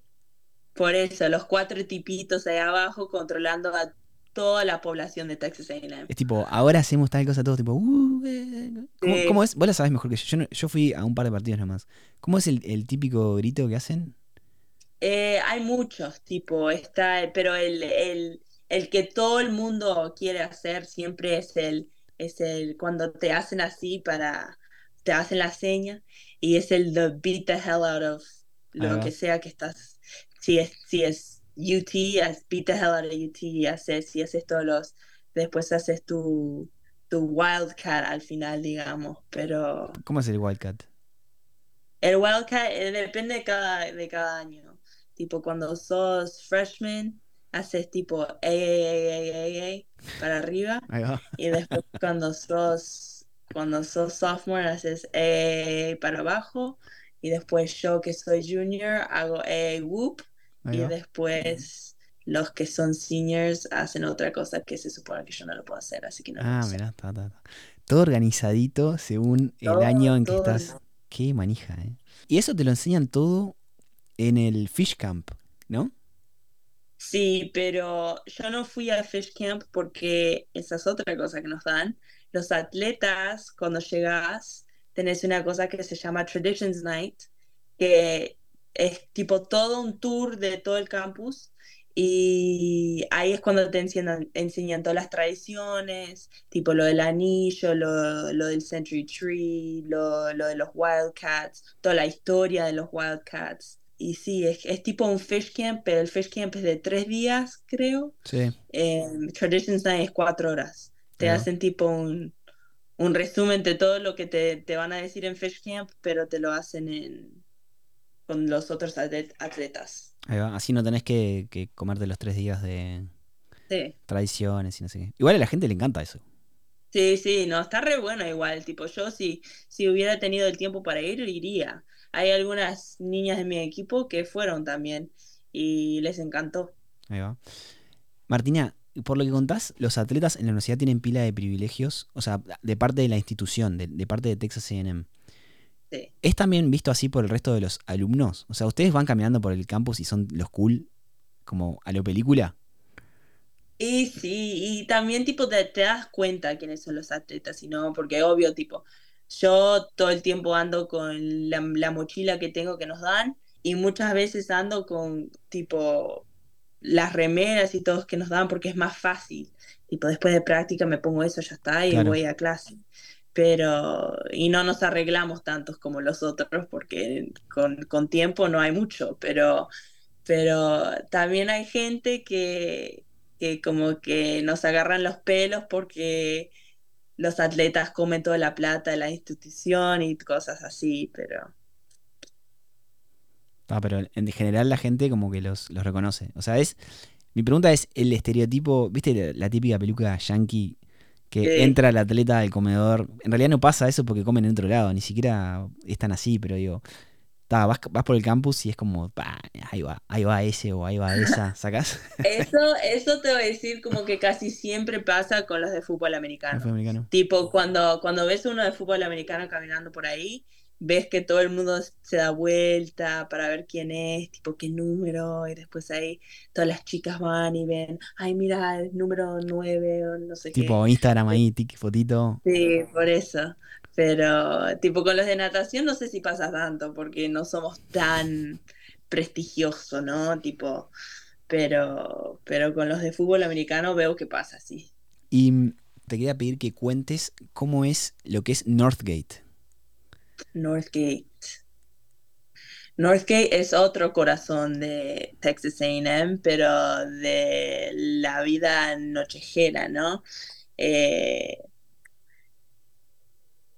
Por eso, los cuatro tipitos ahí abajo controlando a toda la población de Texas A&M. Es tipo, ahora hacemos tal cosa, todo tipo, "Uh, eh". ¿Cómo, Sí. cómo es? Vos la sabés mejor que yo. Yo, no- yo fui a un par de partidos nomás. ¿Cómo es el, el típico grito que hacen? Eh, hay muchos, tipo, está, pero el, el, el que todo el mundo quiere hacer siempre es el, es el cuando te hacen así para, te hacen la seña y es el the beat the hell out of lo que sea que estás, si es, si es UT, beat the hell out of UT haces, si haces todos los, después haces tu, tu wildcat al final, digamos, pero ¿Cómo es el Wildcat? el Wildcat eh, depende de cada, de cada año. Tipo, cuando sos freshman, haces tipo A, para arriba. Y después cuando sos, cuando sos sophomore, haces A para abajo. Y después yo que soy junior, hago A, whoop. Y después los que son seniors hacen otra cosa que se supone que yo no lo puedo hacer, así que no lo Ah, uso. mirá, está, está, está. Todo organizadito según el año en que estás. Qué manija, ¿eh? Y eso te lo enseñan todo en el Fish Camp, ¿no? Sí, pero yo no fui a Fish Camp porque esa es otra cosa que nos dan. Los atletas, cuando llegas, tenés una cosa que se llama Traditions Night, que es tipo todo un tour de todo el campus y ahí es cuando te enseñan, enseñan todas las tradiciones, tipo lo del anillo, lo, lo del Century Tree, lo, lo de los Wildcats, toda la historia de los Wildcats. Y sí, es, es tipo un fish camp, pero el fish camp es de tres días, creo. Sí. Eh, Traditions Night es cuatro horas. Te hacen tipo un, un resumen de todo lo que te, te van a decir en fish camp, pero te lo hacen en, con los otros atlet- atletas. Ahí va. Así no tenés que, que comerte los tres días de Sí. tradiciones y no sé qué. Igual a la gente le encanta eso. Sí, sí, no, está re bueno igual, tipo, yo si, si hubiera tenido el tiempo para ir, iría. Hay algunas niñas de mi equipo que fueron también y les encantó. Ahí va. Martina, por lo que contás, los atletas en la universidad tienen pila de privilegios, o sea, de parte de la institución, de, de parte de Texas AM. Sí. ¿Es también visto así por el resto de los alumnos? O sea, ¿ustedes van caminando por el campus y son los cool, como a lo película? Y sí, y también tipo te, te das cuenta quiénes son los atletas, y no, porque obvio, tipo, yo todo el tiempo ando con la, la mochila que tengo que nos dan y muchas veces ando con tipo las remeras y todos que nos dan porque es más fácil. Tipo, después de práctica me pongo eso, ya está, y Claro. voy a clase. Pero, y no nos arreglamos tantos como los otros porque con, con tiempo no hay mucho, pero, pero también hay gente que, que como que nos agarran los pelos porque los atletas comen toda la plata de la institución y cosas así, pero Ah, pero en general la gente como que los, los reconoce. O sea, es. Mi pregunta es el estereotipo, ¿viste la, típica película yankee que Sí. entra el atleta al comedor? En realidad no pasa eso porque comen en otro lado, ni siquiera están así, pero digo, ta, vas, vas por el campus y es como, ahí va, ahí va ese o ahí va esa, ¿sacás? eso, eso te voy a decir como que casi siempre pasa con los de fútbol americano. fútbol americano. Tipo, cuando, cuando ves uno de fútbol americano caminando por ahí, ves que todo el mundo se da vuelta para ver quién es, tipo qué número, y después ahí todas las chicas van y ven, ay, mira, el número 9 o no sé qué. Tipo Instagram ahí, tic, fotito. Sí, por eso. Pero, tipo, con los de natación no sé si pasa tanto, porque no somos tan prestigiosos, ¿no? Tipo, pero, pero con los de fútbol americano veo que pasa, sí. Y mm, te quería pedir que cuentes cómo es lo que es Northgate. Northgate. Northgate es otro corazón de Texas AM, pero de la vida nochejera, ¿no? Eh,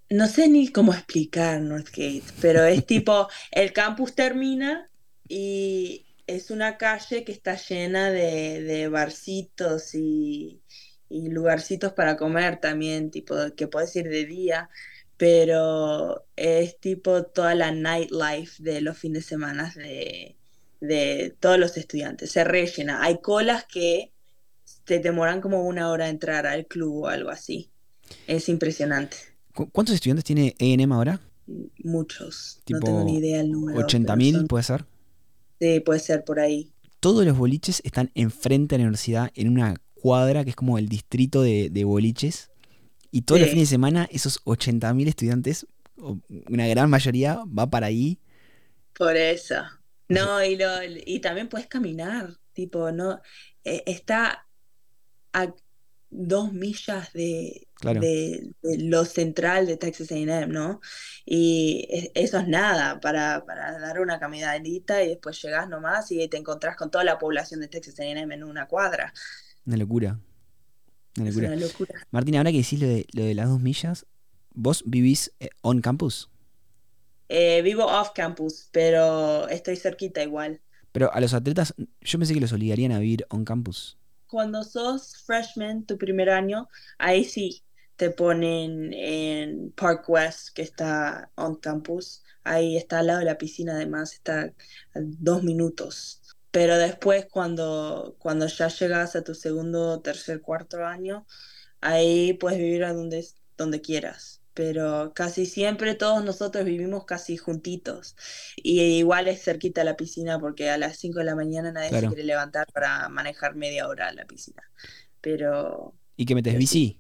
no sé ni cómo explicar Northgate, pero es tipo, el campus termina y es una calle que está llena de, de barcitos y, y lugarcitos para comer también, tipo, que puedes ir de día, pero es tipo toda la nightlife de los fines de semana de, de todos los estudiantes. Se rellena. Hay colas que te demoran como una hora entrar al club o algo así. Es impresionante. ¿Cuántos estudiantes tiene ENM ahora? Muchos. no tengo ni idea el número. ¿80.000 puede ser? Sí, puede ser por ahí. Todos los boliches están enfrente de la universidad en una cuadra que es como el distrito de, boliches. Y todos los fines de semana esos 80.000 estudiantes, una gran mayoría, va para ahí. Por eso. No, y, lo, y también puedes caminar, tipo, no, e, está a dos millas de, de, lo central de Texas AM, ¿no? Y eso es nada para, dar una caminadita y después llegás nomás y te encontrás con toda la población de Texas AM en una cuadra. Una locura. Una locura. una locura. Martín, ahora que decís lo de, lo de las dos millas, ¿vos vivís eh, on campus? Eh, vivo off campus, pero estoy cerquita igual. Pero a los atletas, yo pensé que los obligarían a vivir on campus. Cuando sos freshman, tu primer año, ahí sí te ponen en Park West, que está on campus. Ahí está al lado de la piscina, además, está a dos minutos. Pero después, cuando, cuando ya llegas a tu segundo, tercer, cuarto año, ahí puedes vivir a donde, donde quieras pero casi siempre todos nosotros vivimos casi juntitos. Y igual es cerquita a la piscina porque a las 5 de la mañana nadie se quiere levantar para manejar media hora a la piscina. Pero... ¿Y qué metes bici?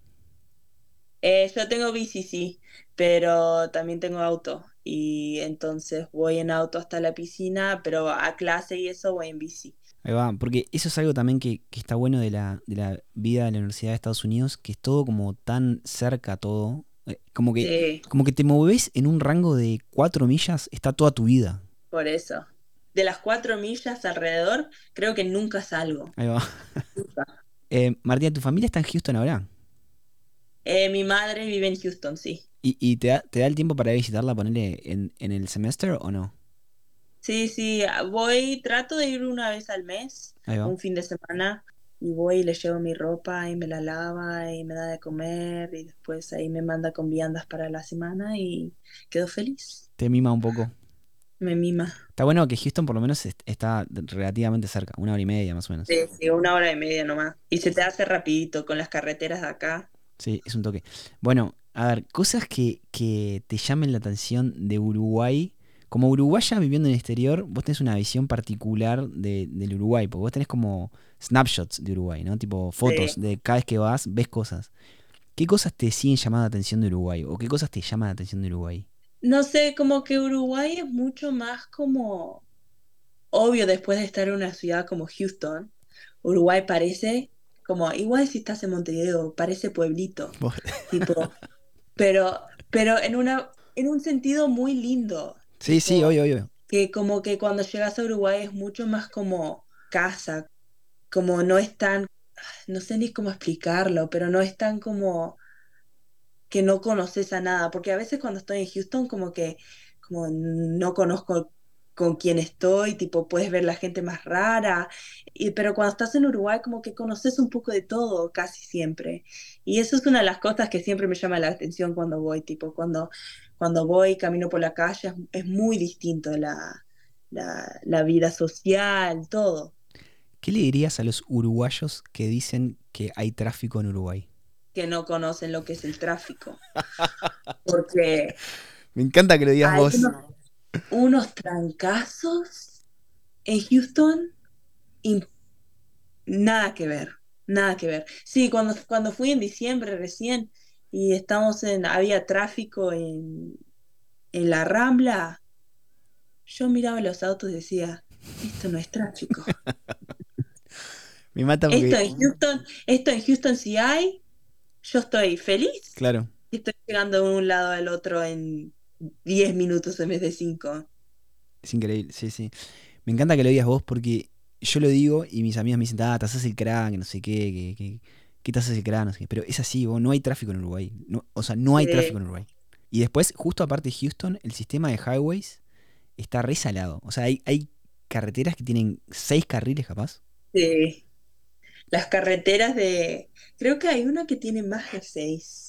Eh, yo tengo bici, sí, pero también tengo auto. Y entonces voy en auto hasta la piscina, pero a clase y eso voy en bici. Ahí va, porque eso es algo también que, que está bueno de la, de la vida de la Universidad de Estados Unidos, que es todo como tan cerca todo, eh, como que, como que te moves en un rango de cuatro millas, está toda tu vida. Por eso. De las cuatro millas alrededor, creo que nunca salgo. Ahí va. eh, Martina, ¿tu familia está en Houston ahora? Eh, mi madre vive en Houston, sí. ¿Y, te, da, te, da, el tiempo para visitarla, ponerle en, en el semestre o no? Sí, sí, voy, trato de ir una vez al mes, un fin de semana, y voy y le llevo mi ropa y me la lava y me da de comer y después ahí me manda con viandas para la semana y quedo feliz. Te mima un poco. Me mima. Está bueno que Houston por lo menos está relativamente cerca, una hora y media más o menos. Sí, sí, una hora y media nomás. Y se te hace rapidito con las carreteras de acá. Sí, es un toque. Bueno, a ver, cosas que, que te llamen la atención de Uruguay como uruguaya viviendo en el exterior, vos tenés una visión particular del Uruguay, porque vos tenés como snapshots de Uruguay, ¿no? Tipo fotos de cada vez que vas, ves cosas. ¿Qué cosas te siguen llamando la atención de Uruguay? ¿O qué cosas te llaman la atención de Uruguay? No sé, como que Uruguay es mucho más como obvio después de estar en una ciudad como Houston. Uruguay parece como, igual si estás en Montevideo, parece pueblito. tipo, pero, pero en una, en un sentido muy lindo. Sí, sí, obvio, obvio. Que como que cuando llegas a Uruguay es mucho más como casa, como no es tan, no sé ni cómo explicarlo, pero no es tan como que no conoces a nada, porque a veces cuando estoy en Houston como que como no conozco con quién estoy, tipo puedes ver la gente más rara, y, pero cuando estás en Uruguay como que conoces un poco de todo casi siempre. Y eso es una de las cosas que siempre me llama la atención cuando voy, tipo cuando cuando voy, camino por la calle, es, muy distinto la, la, vida social, todo. ¿Qué le dirías a los uruguayos que dicen que hay tráfico en Uruguay? Que no conocen lo que es el tráfico. Porque... Me encanta que lo digas vos. Unos, trancazos en Houston y nada que ver, nada que ver. Sí, cuando, cuando fui en diciembre recién, y estamos en, había tráfico en, en la Rambla, yo miraba los autos y decía, esto no es tráfico. Me mata Esto en Houston, esto en Houston sí hay, yo estoy feliz. Claro. Estoy llegando de un lado al otro en 10 minutos en vez de 5. Es increíble, sí, sí. Me encanta que lo digas vos porque yo lo digo y mis amigas me dicen, ah, te haces el crack, no sé qué, que, que, qué tasas de cráneo, pero es así, no hay tráfico en Uruguay. o sea, no hay tráfico en Uruguay. Y después, justo aparte de Houston, el sistema de highways está resalado. O sea, hay, hay carreteras que tienen seis carriles capaz. Sí. Las carreteras de... Creo que hay una que tiene más de seis.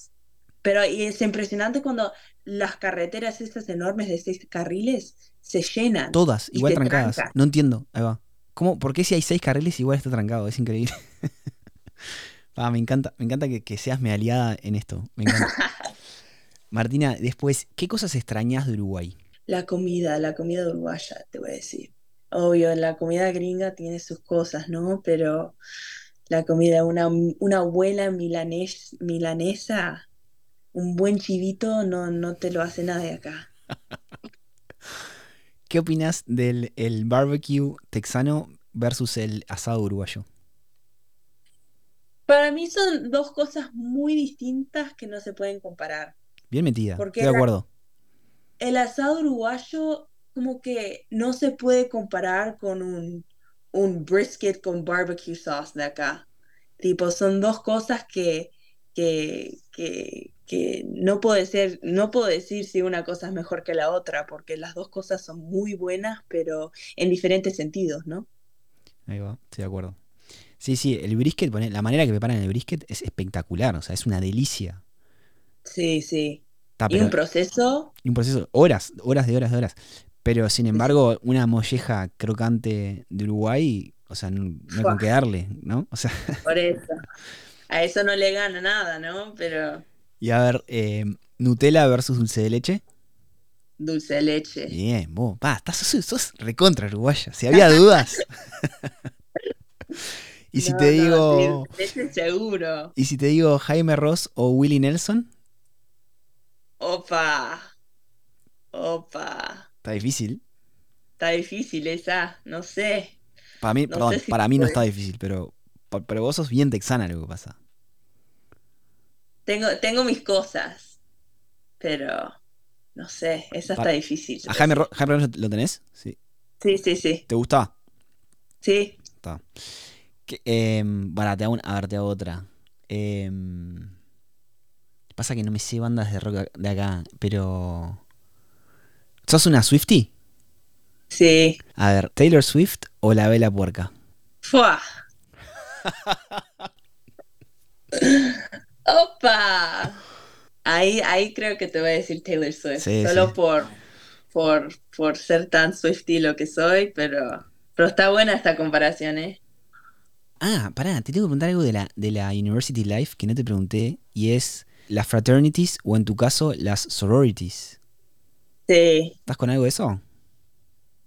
Pero y es impresionante cuando las carreteras estas enormes de seis carriles se llenan. Todas, igual trancadas. No entiendo. Ahí va. ¿Cómo? ¿Por qué si hay seis carriles igual está trancado? Es increíble. Ah, me encanta, me encanta que, que seas mi aliada en esto. Me encanta. Martina, después, ¿qué cosas extrañas de Uruguay? La comida, la comida uruguaya, te voy a decir. Obvio, la comida gringa tiene sus cosas, ¿no? Pero la comida, una, una milanes- milanesa, un buen chivito, no, no te lo hace nadie acá. ¿Qué opinas del el barbecue texano versus el asado uruguayo? Para mí son dos cosas muy distintas que no se pueden comparar. Bien metida, Porque estoy de acuerdo. El asado uruguayo como que no se puede comparar con un, un brisket con barbecue sauce de acá. Tipo, son dos cosas que, que, que, que no puedo decir, no puedo decir si una cosa es mejor que la otra, porque las dos cosas son muy buenas, pero en diferentes sentidos, ¿no? Ahí va, estoy de acuerdo. Sí, sí, el brisket, la manera que preparan el brisket es espectacular, o sea, es una delicia. Sí, sí. Y un proceso, y un proceso, horas, horas de horas de horas. Pero sin embargo, una molleja crocante de Uruguay, o sea, no, no hay con qué darle, ¿no? O sea, por eso. A eso no le gana nada, ¿no? Pero y a ver, eh, Nutella versus dulce de leche. dulce de leche. Bien, vos, va, estás, sos, sos recontra uruguaya. Si había dudas. y si No, te digo. seguro. Y si te digo Jaime Ross o Willie Nelson, Opa. Opa. está difícil. Está difícil esa, no sé. Para mí, No perdón, si para mí no está difícil, pero, pero vos sos bien texana lo que pasa. Tengo, tengo mis cosas, pero no sé, esa Para- está difícil. ¿A Jaime, Jaime Ross lo tenés? Sí. Sí, sí, sí. ¿Te gusta? Sí. Está. Que, em, bueno, te hago un- a ver, te hago otra. Em, pasa que no me sé bandas de rock de acá, pero. ¿Sos una Swifty? Sí. A ver, ¿Taylor Swift o la Vela Puerca? ¡Fua! ¡Opa! Ahí, ahí creo que te voy a decir Taylor Swift. Sí, Solo sí. por, por, por ser tan Swifty lo que soy, pero, pero está buena esta comparación, ¿eh? Ah, pará, te tengo que preguntar algo de la, de la University Life que no te pregunté, y es las fraternities o en tu caso las sororities. Sí. ¿Estás con algo de eso?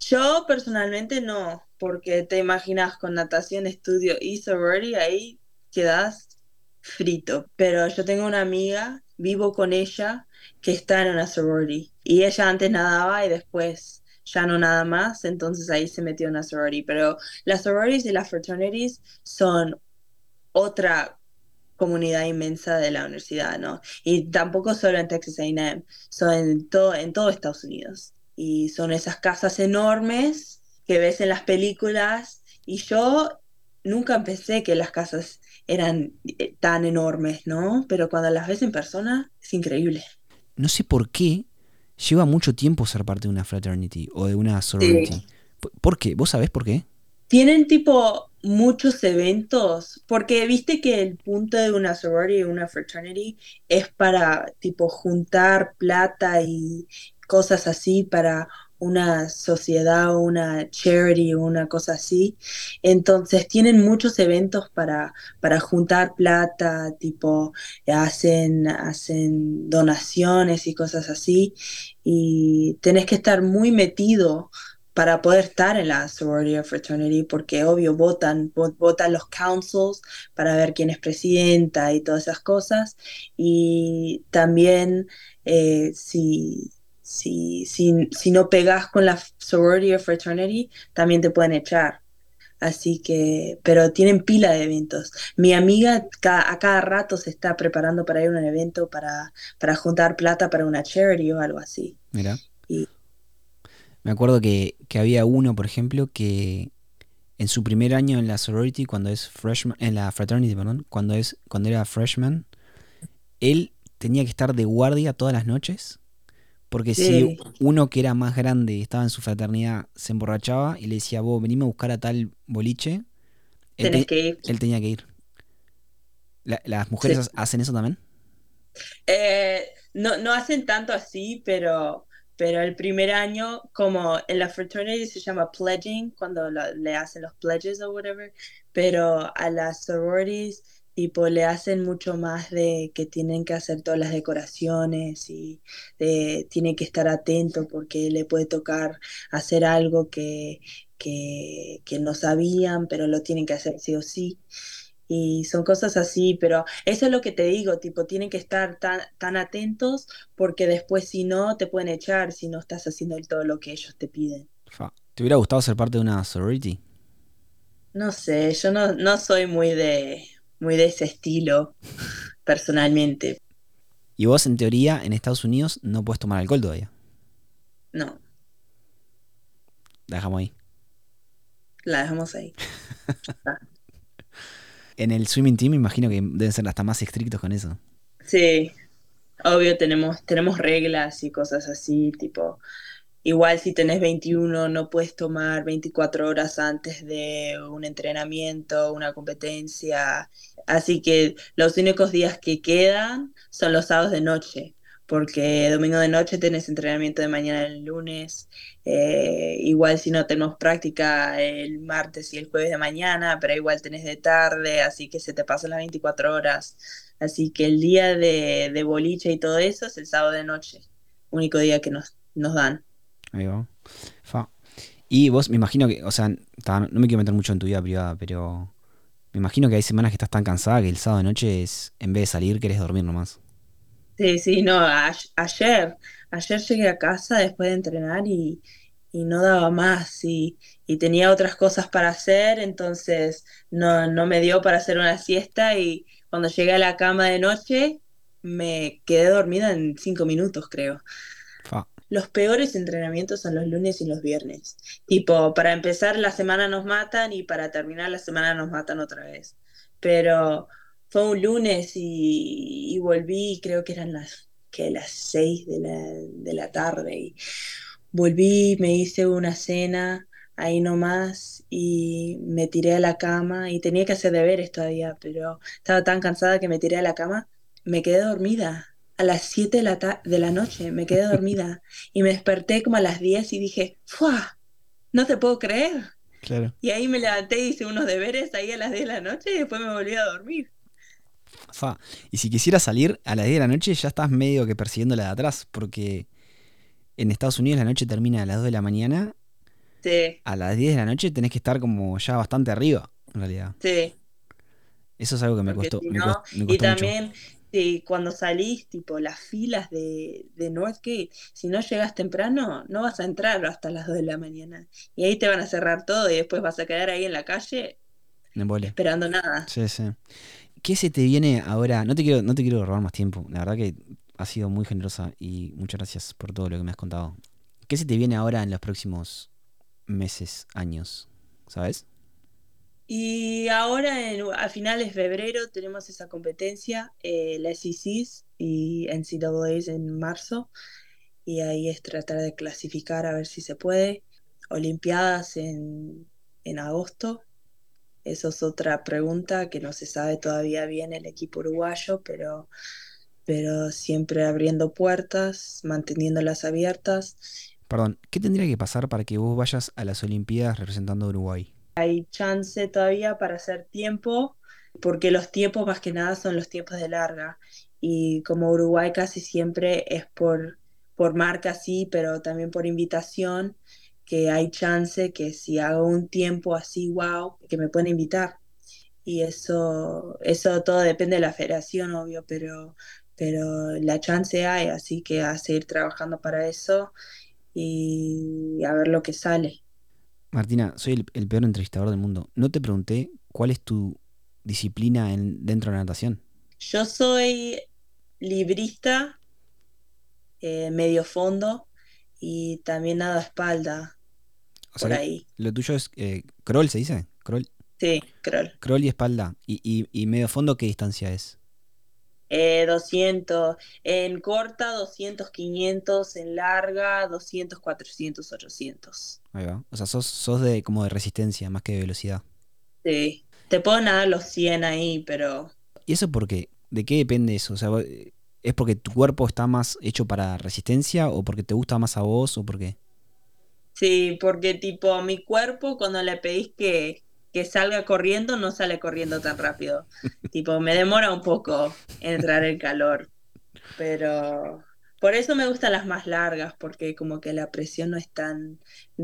Yo personalmente no, porque te imaginas con natación, estudio y sorority, ahí quedas frito. Pero yo tengo una amiga, vivo con ella, que está en una sorority. Y ella antes nadaba y después ya no nada más, entonces ahí se metió en una sorority. Pero las sororities y las fraternities son otra comunidad inmensa de la universidad, ¿no? Y tampoco solo en Texas A&M, son en todo, en todo Estados Unidos. Y son esas casas enormes que ves en las películas. Y yo nunca pensé que las casas eran eh, tan enormes, ¿no? Pero cuando las ves en persona, es increíble. No sé por qué lleva mucho tiempo ser parte de una fraternity o de una sorority. ¿Por- ¿Por qué? ¿Vos sabés por qué? Tienen tipo muchos eventos, porque viste que el punto de una sorority y una fraternity es para tipo juntar plata y cosas así para una sociedad o una charity o una cosa así. Entonces tienen muchos eventos para, para juntar plata, tipo hacen, hacen donaciones y cosas así. Y tenés que estar muy metido para poder estar en la sorority o fraternity, porque obvio votan, vo- votan los councils para ver quién es presidenta y todas esas cosas. Y también eh, si, si, si, si no pegas con la sorority o fraternity, también te pueden echar. Así que, pero tienen pila de eventos. Mi amiga ca- a cada rato se está preparando para ir a un evento para, para juntar plata para una charity o algo así. Mira. Y- Me acuerdo que, que había uno, por ejemplo, que en su primer año en la sorority, cuando es freshman, en la fraternity, perdón, cuando es, cuando era freshman, él tenía que estar de guardia todas las noches. Porque Sí. si uno que era más grande y estaba en su fraternidad se emborrachaba y le decía, vos venime a buscar a tal boliche, él, Tenés te- que ir. él tenía que ir. La- ¿Las mujeres Sí. hacen eso también? Eh, no, no hacen tanto así, pero, pero el primer año, como en la fraternity se llama pledging, cuando le hacen los pledges o whatever, pero a las sororities tipo le hacen mucho más de que tienen que hacer todas las decoraciones y de, tiene que estar atento porque le puede tocar hacer algo que, que, que no sabían, pero lo tienen que hacer sí o sí. Y son cosas así, pero eso es lo que te digo, tipo, tienen que estar tan, tan atentos porque después si no te pueden echar si no estás haciendo todo lo que ellos te piden. ¿Te hubiera gustado ser parte de una sorority? No sé, yo no, no soy muy de, muy de ese estilo, personalmente. Y vos, en teoría, en Estados Unidos no puedes tomar alcohol todavía. No. La dejamos ahí. La dejamos ahí. en el swimming team me imagino que deben ser hasta más estrictos con eso. Sí, obvio tenemos, tenemos reglas y cosas así, tipo, igual si tenés 21 no puedes tomar 24 horas antes de un entrenamiento, una competencia, así que los únicos días que quedan son los sábados de noche porque domingo de noche tenés entrenamiento de mañana el lunes, eh, igual si no tenemos práctica el martes y el jueves de mañana, pero igual tenés de tarde, así que se te pasan las 24 horas. Así que el día de, de boliche y todo eso es el sábado de noche, único día que nos, nos dan. Y vos, me imagino que, o sea, no me quiero meter mucho en tu vida privada, pero me imagino que hay semanas que estás tan cansada que el sábado de noche es, en vez de salir, querés dormir nomás. Sí, sí, no, ayer, ayer llegué a casa después de entrenar y, no daba más y, tenía otras cosas para hacer, entonces no, no me dio para hacer una siesta y cuando llegué a la cama de noche me quedé dormida en cinco minutos, creo. Los peores entrenamientos son los lunes y los viernes. Tipo, para empezar la semana nos matan y para terminar la semana nos matan otra vez. Pero fue un lunes y, volví, creo que eran las, que las seis de la, de la tarde. Y volví, me hice una cena ahí nomás y me tiré a la cama y tenía que hacer deberes todavía, pero estaba tan cansada que me tiré a la cama, me quedé dormida. A las 7 de la, de la noche me quedé dormida y me desperté como a las 10 y dije, ¡fua! No te puedo creer. Claro. Y ahí me levanté y hice unos deberes ahí a las 10 de la noche y después me volví a dormir. Y si quisieras salir a las 10 de la noche, ya estás medio que persiguiendo la de atrás, porque en Estados Unidos la noche termina a las 2 de la mañana. Sí. A las 10 de la noche tenés que estar como ya bastante arriba, en realidad. Sí. Eso es algo que me costó, Y también cuando salís, tipo las filas de, de Northgate, si no llegas temprano, no vas a entrar hasta las 2 de la mañana. Y ahí te van a cerrar todo y después vas a quedar ahí en la calle esperando nada. Sí, sí. ¿Qué se te viene ahora? No te quiero, no te quiero robar más tiempo. La verdad que has sido muy generosa y muchas gracias por todo lo que me has contado. ¿Qué se te viene ahora en los próximos meses, años? ¿Sabes? Y ahora, a finales de febrero, tenemos esa competencia, eh, la SECs y NCAAs en marzo. Y ahí es tratar de clasificar a ver si se puede. Olimpiadas en, en agosto eso es otra pregunta que no se sabe todavía bien el equipo uruguayo, pero, pero siempre abriendo puertas, manteniéndolas abiertas. Perdón, ¿qué tendría que pasar para que vos vayas a las Olimpiadas representando a Uruguay? Hay chance todavía para hacer tiempo, porque los tiempos más que nada son los tiempos de larga. Y como Uruguay casi siempre es por, por marca, sí, pero también por invitación que hay chance que si hago un tiempo así, wow, que me pueden invitar. Y eso, eso todo depende de la federación, obvio, pero, pero la chance hay, así que a seguir trabajando para eso y a ver lo que sale. Martina, soy el, peor entrevistador del mundo. No te pregunté cuál es tu disciplina en, dentro de la natación. Yo soy librista, eh, medio fondo, y también nada espalda. por ahí. Lo tuyo es eh, crawl, ¿se dice? Crawl. Sí, crawl. Crawl y espalda. ¿Y, y, medio fondo qué distancia es? Eh, 200. En corta, 200, 500. En larga, 200, 400, 800. Ahí va. O sea, sos, sos de, como de resistencia más que de velocidad. Sí. Te puedo nadar los 100 ahí, pero... ¿Y eso por qué? ¿De qué depende eso? O sea, ¿Es porque tu cuerpo está más hecho para resistencia o porque te gusta más a vos o por qué? Sí, porque tipo mi cuerpo cuando le pedís que, que salga corriendo no sale corriendo tan rápido. tipo, me demora un poco entrar el calor. Pero por eso me gustan las más largas, porque como que la presión no es tan,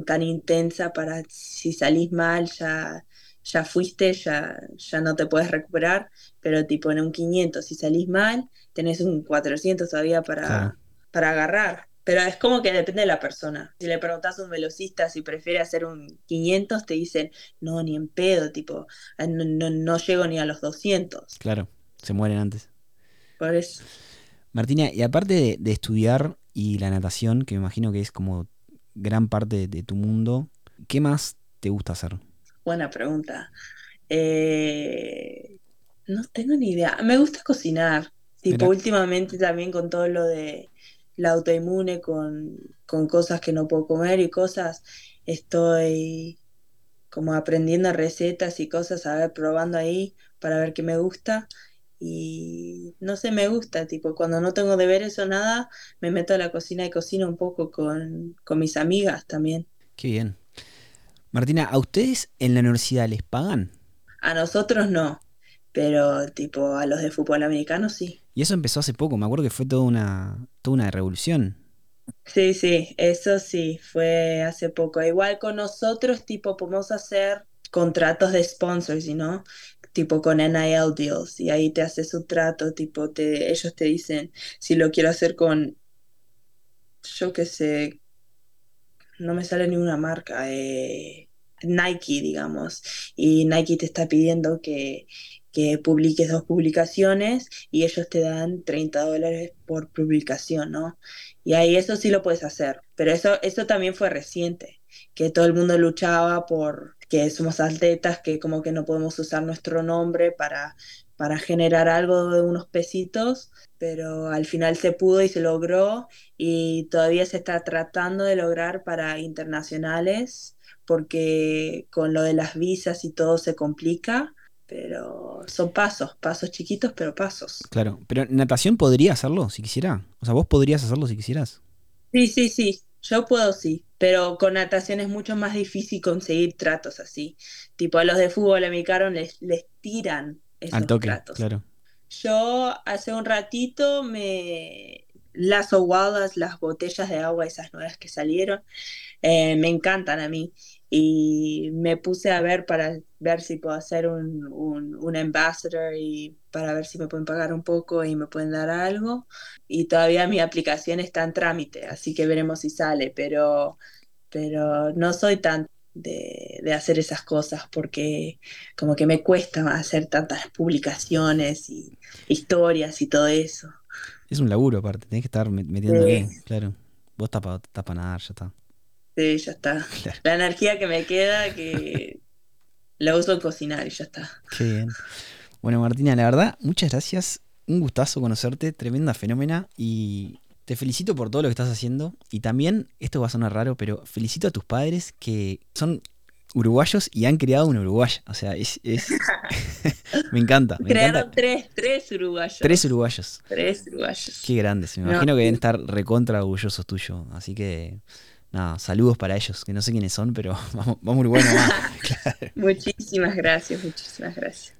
tan intensa para si salís mal ya, ya fuiste, ya, ya no te puedes recuperar, pero tipo en un 500 si salís mal, tenés un 400 todavía para, para agarrar. Pero es como que depende de la persona. Si le preguntas a un velocista si prefiere hacer un 500, te dicen, no, ni en pedo, tipo, ah, no, no, llego ni a los 200. Claro, se mueren antes. Por eso. Martina, y aparte de, estudiar y la natación, que me imagino que es como gran parte de, tu mundo, ¿qué más te gusta hacer? Buena pregunta. Eh, no tengo ni idea. Me gusta cocinar. Tipo, últimamente también con todo lo de la autoinmune con, con cosas que no puedo comer y cosas, estoy como aprendiendo recetas y cosas, a ver, probando ahí para ver qué me gusta. Y no sé, me gusta, tipo, cuando no tengo deberes o nada, me meto a la cocina y cocino un poco con, con mis amigas también. Qué bien. Martina, ¿a ustedes en la universidad les pagan? A nosotros no, pero tipo a los de fútbol americano sí. Y eso empezó hace poco, me acuerdo que fue toda una, toda una revolución. Sí, sí, eso sí, fue hace poco. Igual con nosotros, tipo, podemos hacer contratos de sponsors, ¿no? Tipo con NIL deals, y ahí te hace su trato, tipo, te, ellos te dicen si lo quiero hacer con, yo qué sé, no me sale ninguna marca, eh, Nike, digamos, y Nike te está pidiendo que, que publiques dos publicaciones y ellos te dan 30 dólares por publicación, ¿no? Y ahí eso sí lo puedes hacer, pero eso, eso también fue reciente, que todo el mundo luchaba por que somos atletas, que como que no podemos usar nuestro nombre para, para generar algo de unos pesitos, pero al final se pudo y se logró y todavía se está tratando de lograr para internacionales porque con lo de las visas y todo se complica, pero son pasos, pasos chiquitos, pero pasos. Claro, pero natación podría hacerlo si quisiera. O sea, vos podrías hacerlo si quisieras. Sí, sí, sí, yo puedo sí, pero con natación es mucho más difícil conseguir tratos así. Tipo a los de fútbol americano les, les tiran esos Al toque, tratos. Claro. Yo hace un ratito me las aguadas, las botellas de agua, esas nuevas que salieron, eh, me encantan a mí y me puse a ver para ver si puedo hacer un, un, ambassador y para ver si me pueden pagar un poco y me pueden dar algo. Y todavía mi aplicación está en trámite, así que veremos si sale, pero, pero no soy tan de, de hacer esas cosas porque como que me cuesta hacer tantas publicaciones y historias y todo eso. Es un laburo aparte, tenés que estar metiendo bien, claro. Vos estás para nada, ya está. Sí, ya está. La energía que me queda, que la uso en cocinar y ya está. Qué bien. Bueno, Martina, la verdad, muchas gracias. Un gustazo conocerte, tremenda fenómena y te felicito por todo lo que estás haciendo. Y también, esto va a sonar raro, pero felicito a tus padres que son uruguayos y han creado un uruguayo. O sea, es. me encanta. Crearon tres, tres uruguayos. Tres uruguayos. Tres uruguayos. Qué grandes. Me imagino que deben estar recontra orgullosos tuyos. Así que nada, saludos para ellos, que no sé quiénes son, pero vamos, vamos Uruguay Muchísimas gracias, muchísimas gracias.